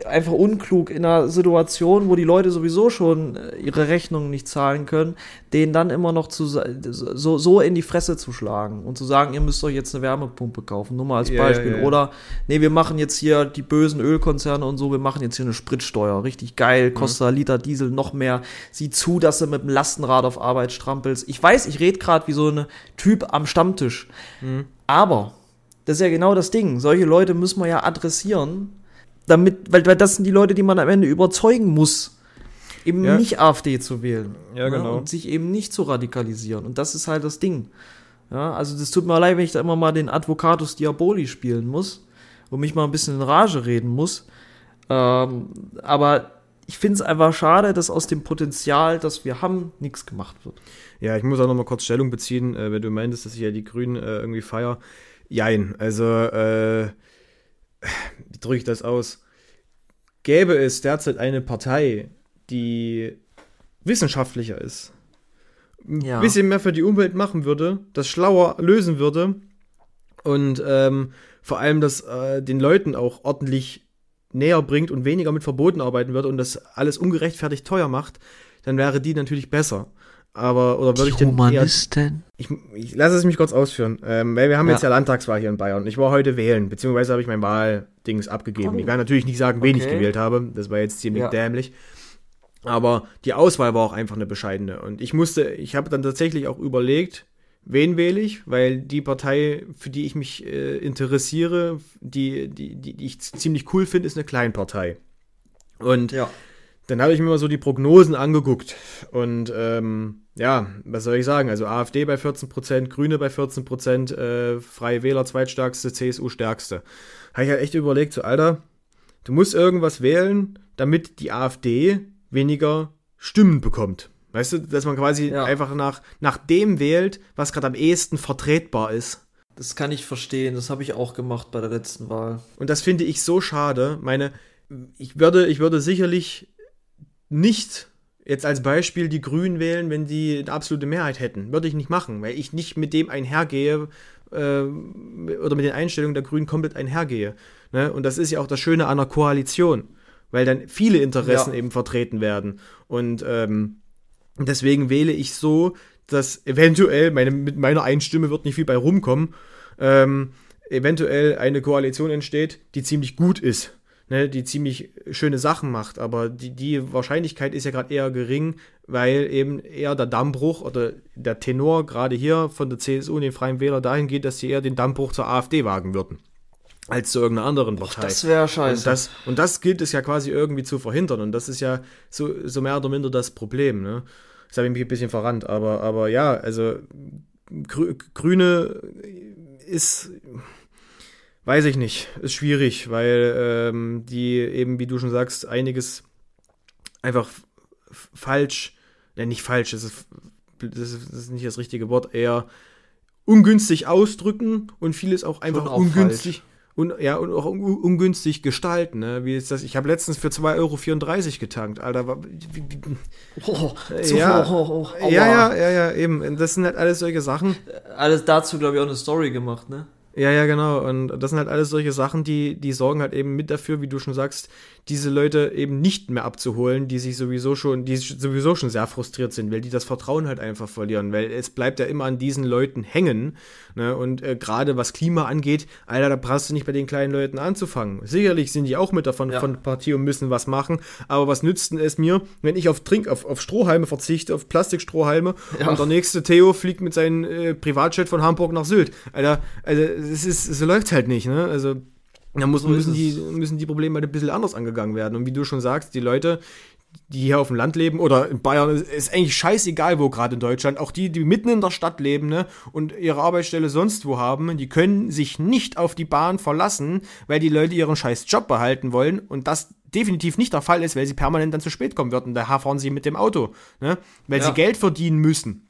einfach unklug in einer Situation, wo die Leute sowieso schon äh, ihre Rechnungen nicht zahlen können, denen dann immer noch zu, so, so in die Fresse zu schlagen und zu sagen, ihr müsst euch jetzt eine Wärmepumpe kaufen, nur mal als ja, Beispiel. ja, ja. Oder, nee, wir machen jetzt hier die bösen Ölkonzerne und so, wir machen jetzt hier eine Spritsteuer, richtig geil, kostet ein Liter Diesel noch mehr, sieh zu, dass du mit dem Lastenrad auf Arbeit strampelst. Ich weiß, ich rede gerade wie so ein Typ am Stammtisch, aber das ist ja genau das Ding. Solche Leute müssen wir ja adressieren, damit, weil, weil das sind die Leute, die man am Ende überzeugen muss, eben Ja. nicht AfD zu wählen. Ja, ne? genau. Und sich eben nicht zu radikalisieren. Und das ist halt das Ding. Ja, also das tut mir leid, wenn ich da immer mal den Advocatus Diaboli spielen muss und mich mal ein bisschen in Rage reden muss. Ähm, aber ich finde es einfach schade, dass aus dem Potenzial, das wir haben, nichts gemacht wird. Ja, ich muss auch noch mal kurz Stellung beziehen, äh, wenn du meintest, dass ich ja die Grünen äh, irgendwie feier. Jein, also äh, wie drücke ich das aus? Gäbe es derzeit eine Partei, die wissenschaftlicher ist, ein Ja. bisschen mehr für die Umwelt machen würde, das schlauer lösen würde und ähm, vor allem das äh, den Leuten auch ordentlich näher bringt und weniger mit Verboten arbeiten würde und das alles ungerechtfertigt teuer macht, dann wäre die natürlich besser. Aber, oder würde ich eher Humanisten? ich, ich lasse es mich kurz ausführen, ähm, weil wir haben Ja. jetzt ja Landtagswahl hier in Bayern. Ich war heute wählen, beziehungsweise habe ich mein Wahldings abgegeben. Oh. Ich kann natürlich nicht sagen, wen ich Okay. gewählt habe. Das war jetzt ziemlich Ja. dämlich. Aber die Auswahl war auch einfach eine bescheidene. Und ich musste, ich habe dann tatsächlich auch überlegt, wen wähle ich, weil die Partei, für die ich mich äh, interessiere, die, die, die, die ich ziemlich cool finde, ist eine Kleinpartei. Und Ja. dann habe ich mir mal so die Prognosen angeguckt. Und ähm, ja, was soll ich sagen? Also AfD bei 14%, Grüne bei 14%, äh, Freie Wähler zweitstärkste, CSU stärkste. Habe ich halt echt überlegt, so Alter, du musst irgendwas wählen, damit die AfD weniger Stimmen bekommt. Weißt du, dass man quasi Ja. einfach nach, nach dem wählt, was gerade am ehesten vertretbar ist. Das kann ich verstehen. Das habe ich auch gemacht bei der letzten Wahl. Und das finde ich so schade. Meine, ich würde, ich würde sicherlich nicht jetzt als Beispiel die Grünen wählen, wenn die eine absolute Mehrheit hätten. Würde ich nicht machen, weil ich nicht mit dem einhergehe äh, oder mit den Einstellungen der Grünen komplett einhergehe. Ne? Und das ist ja auch das Schöne an einer Koalition, weil dann viele Interessen Ja. eben vertreten werden. Und ähm, deswegen wähle ich so, dass eventuell, meine, mit meiner Einstimme wird nicht viel bei rumkommen, ähm, eventuell eine Koalition entsteht, die ziemlich gut ist, ne, die ziemlich schöne Sachen macht, aber die, die Wahrscheinlichkeit ist ja gerade eher gering, weil eben eher der Dammbruch oder der Tenor gerade hier von der CSU und den Freien Wähler dahin geht, dass sie eher den Dammbruch zur AfD wagen würden, als zu irgendeiner anderen Partei. Das wäre Und scheiße. das, und das gilt es ja quasi irgendwie zu verhindern. Und das ist ja so, so mehr oder minder das Problem. Ne? Das habe ich mich ein bisschen verrannt. Aber, aber ja, also Grü Grüne ist, weiß ich nicht, ist schwierig, weil ähm, die eben, wie du schon sagst, einiges einfach falsch, ne, nicht falsch, das ist, das ist, nicht das richtige Wort, eher ungünstig ausdrücken und vieles auch einfach auch ungünstig und ja und auch un ungünstig gestalten, ne? Wie ist das? Ich habe letztens für 2,34 Euro getankt, Alter. War, Oh, ja, oh, oh, ja, ja, ja, ja, eben. Das sind halt alles solche Sachen. Alles dazu, glaube ich, auch eine Story gemacht, ne? Ja, ja, genau. Und das sind halt alles solche Sachen, die, die sorgen halt eben mit dafür, wie du schon sagst, diese Leute eben nicht mehr abzuholen, die sich sowieso schon, die sowieso schon sehr frustriert sind, weil die das Vertrauen halt einfach verlieren, weil es bleibt ja immer an diesen Leuten hängen. Ne? Und äh, gerade was Klima angeht, Alter, da brauchst du nicht bei den kleinen Leuten anzufangen. Sicherlich sind die auch mit davon Ja. von der Partie und müssen was machen, aber was nützt denn es mir, wenn ich auf Trink, auf, auf Strohhalme verzichte, auf Plastikstrohhalme Ja. und der nächste Theo fliegt mit seinem äh, Privatjet von Hamburg nach Sylt. Alter, also es ist, so läuft's halt nicht, ne? Also da muss, So müssen, die, müssen die Probleme halt ein bisschen anders angegangen werden. Und wie du schon sagst, die Leute, die hier auf dem Land leben oder in Bayern, ist- eigentlich scheißegal, wo gerade in Deutschland, auch die, die mitten in der Stadt leben ne, und ihre Arbeitsstelle sonst wo haben, die können sich nicht auf die Bahn verlassen, weil die Leute ihren scheiß Job behalten wollen und das definitiv nicht der Fall ist, weil sie permanent dann zu spät kommen würden. Daher fahren sie mit dem Auto, ne, weil Ja. sie Geld verdienen müssen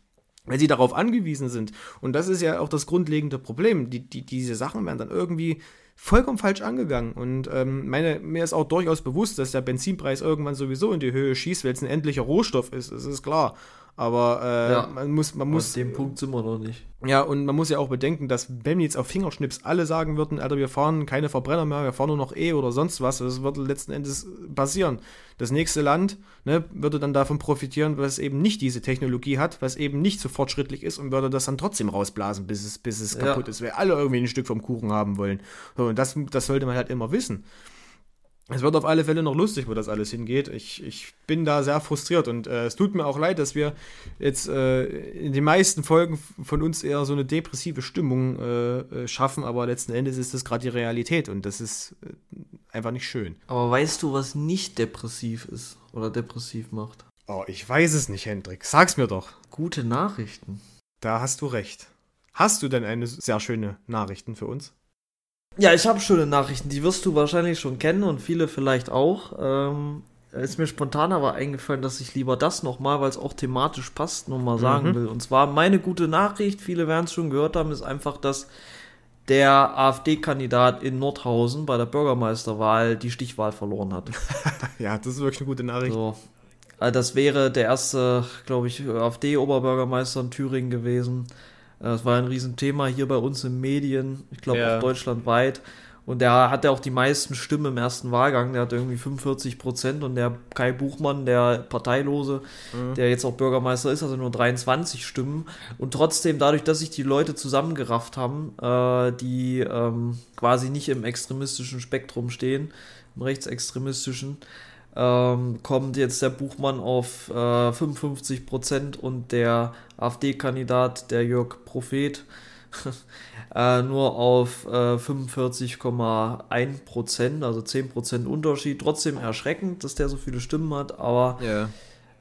weil sie darauf angewiesen sind. Und das ist ja auch das grundlegende Problem. Die, die, diese Sachen werden dann irgendwie vollkommen falsch angegangen. Und ähm, meine, mir ist auch durchaus bewusst, dass der Benzinpreis irgendwann sowieso in die Höhe schießt, weil es ein endlicher Rohstoff ist. Das ist klar. Aber äh, Ja. man muss, man Aus muss, dem Punkt sind wir noch nicht. ja, und man muss ja auch bedenken, dass wenn jetzt auf Fingerschnips alle sagen würden, Alter, wir fahren keine Verbrenner mehr, wir fahren nur noch E oder sonst was, das würde letzten Endes passieren. Das nächste Land ne, würde dann davon profitieren, was eben nicht diese Technologie hat, was eben nicht so fortschrittlich ist und würde das dann trotzdem rausblasen, bis es, bis es Ja. kaputt ist, weil alle irgendwie ein Stück vom Kuchen haben wollen. So, und das, das sollte man halt immer wissen. Es wird auf alle Fälle noch lustig, wo das alles hingeht. Ich, ich bin da sehr frustriert und äh, es tut mir auch leid, dass wir jetzt äh, in den meisten Folgen von uns eher so eine depressive Stimmung äh, äh, schaffen, aber letzten Endes ist das gerade die Realität und das ist äh, einfach nicht schön. Aber weißt du, was nicht depressiv ist oder depressiv macht? Oh, ich weiß es nicht, Hendrik. Sag's mir doch. Gute Nachrichten. Da hast du recht. Hast du denn eine sehr schöne Nachrichten für uns? Ja, ich habe schöne Nachrichten, die wirst du wahrscheinlich schon kennen und viele vielleicht auch. Ähm, ist mir spontan aber eingefallen, dass ich lieber das nochmal, weil es auch thematisch passt, nochmal sagen Mhm. will. Und zwar meine gute Nachricht, viele werden es schon gehört haben, ist einfach, dass der AfD-Kandidat in Nordhausen bei der Bürgermeisterwahl die Stichwahl verloren hat. Ja, das ist wirklich eine gute Nachricht. So. Also das wäre der erste, glaube ich, AfD-Oberbürgermeister in Thüringen gewesen. Äh, Das war ein Riesenthema hier bei uns in Medien, ich glaube Ja. auch deutschlandweit. Und der hatte auch die meisten Stimmen im ersten Wahlgang. Der hat irgendwie 45 Prozent und der Kai Buchmann, der Parteilose, der jetzt auch Bürgermeister ist, also nur 23 Stimmen. Und trotzdem, dadurch, dass sich die Leute zusammengerafft haben, äh, die ähm, quasi nicht im extremistischen Spektrum stehen, im rechtsextremistischen, ähm, kommt jetzt der Buchmann auf äh, 55 Prozent und der AfD-Kandidat, der Jörg Prophet, äh, nur auf äh, 45,1 Prozent, also 10 Prozent Unterschied. Trotzdem erschreckend, dass der so viele Stimmen hat, aber Ja.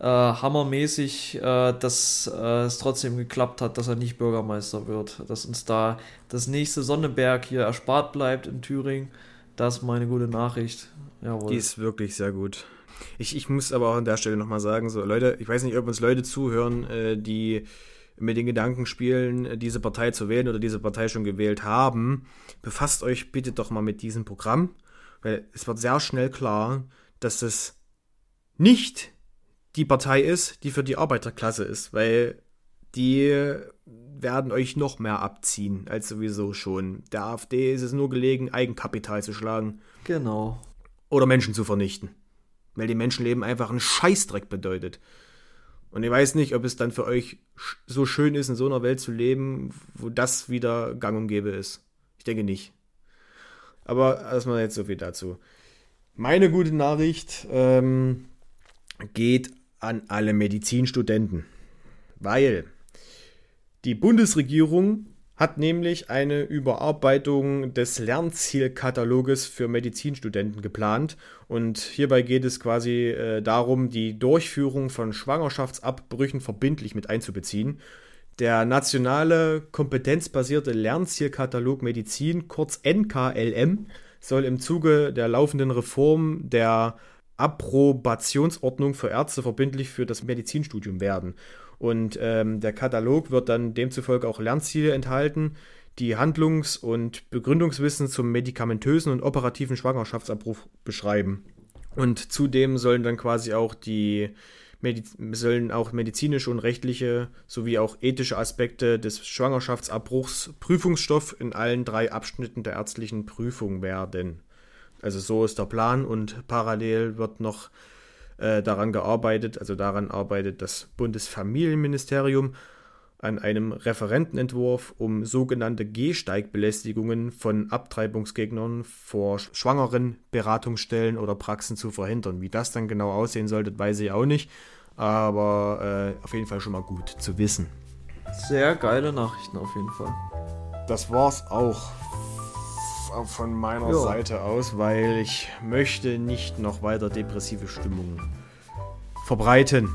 äh, hammermäßig, äh, dass äh, es trotzdem geklappt hat, dass er nicht Bürgermeister wird. Dass uns da das nächste Sonneberg hier erspart bleibt in Thüringen. Das ist meine gute Nachricht. Jawohl. Die ist wirklich sehr gut. Ich, ich muss aber auch an der Stelle nochmal sagen, so Leute, ich weiß nicht, ob uns Leute zuhören, äh, die mit den Gedanken spielen, diese Partei zu wählen oder diese Partei schon gewählt haben. Befasst euch bitte doch mal mit diesem Programm, weil es wird sehr schnell klar, dass es nicht die Partei ist, die für die Arbeiterklasse ist, weil die werden euch noch mehr abziehen als sowieso schon. Der AfD ist es nur gelegen, Eigenkapital zu schlagen genau. oder Menschen zu vernichten. Weil die Menschenleben einfach ein Scheißdreck bedeutet. Und ich weiß nicht, ob es dann für euch so schön ist, in so einer Welt zu leben, wo das wieder gang und gäbe ist. Ich denke nicht. Aber erstmal jetzt so viel dazu. Meine gute Nachricht ähm, geht an alle Medizinstudenten. Weil die Bundesregierung hat nämlich eine Überarbeitung des Lernzielkataloges für Medizinstudenten geplant. Und hierbei geht es quasi äh, darum, die Durchführung von Schwangerschaftsabbrüchen verbindlich mit einzubeziehen. Der nationale kompetenzbasierte Lernzielkatalog Medizin, kurz NKLM, soll im Zuge der laufenden Reform der Approbationsordnung für Ärzte verbindlich für das Medizinstudium werden. Und ähm, der Katalog wird dann demzufolge auch Lernziele enthalten, die Handlungs- und Begründungswissen zum medikamentösen und operativen Schwangerschaftsabbruch beschreiben. Und zudem sollen dann quasi auch die Mediz sollen auch medizinische und rechtliche sowie auch ethische Aspekte des Schwangerschaftsabbruchs Prüfungsstoff in allen drei Abschnitten der ärztlichen Prüfung werden. Also so ist der Plan und parallel wird noch äh, daran gearbeitet, also daran arbeitet das Bundesfamilienministerium an einem Referentenentwurf, um sogenannte Gehsteigbelästigungen von Abtreibungsgegnern vor schwangeren Beratungsstellen oder Praxen zu verhindern. Wie das dann genau aussehen sollte, weiß ich auch nicht, aber äh, auf jeden Fall schon mal gut zu wissen. Sehr geile Nachrichten auf jeden Fall. Das war's auch von meiner Ja. Seite aus, weil ich möchte nicht noch weiter depressive Stimmungen verbreiten.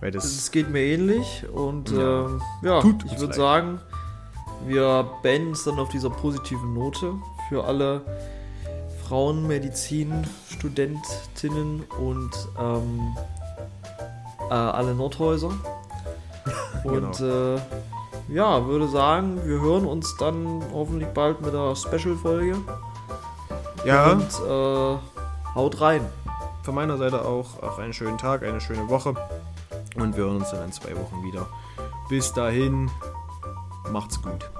Weil das Es geht mir ähnlich und Ja. ähm, ja, ich würde sagen, wir beenden es dann auf dieser positiven Note für alle Frauenmedizin, Studentinnen und ähm, äh, alle Nordhäuser. Und äh, ja, würde sagen, wir hören uns dann hoffentlich bald mit der Special-Folge. ja, Und äh, haut rein. von meiner Seite auch, auch einen schönen Tag, eine schöne Woche und wir hören uns dann in zwei Wochen wieder. Bis dahin, macht's gut.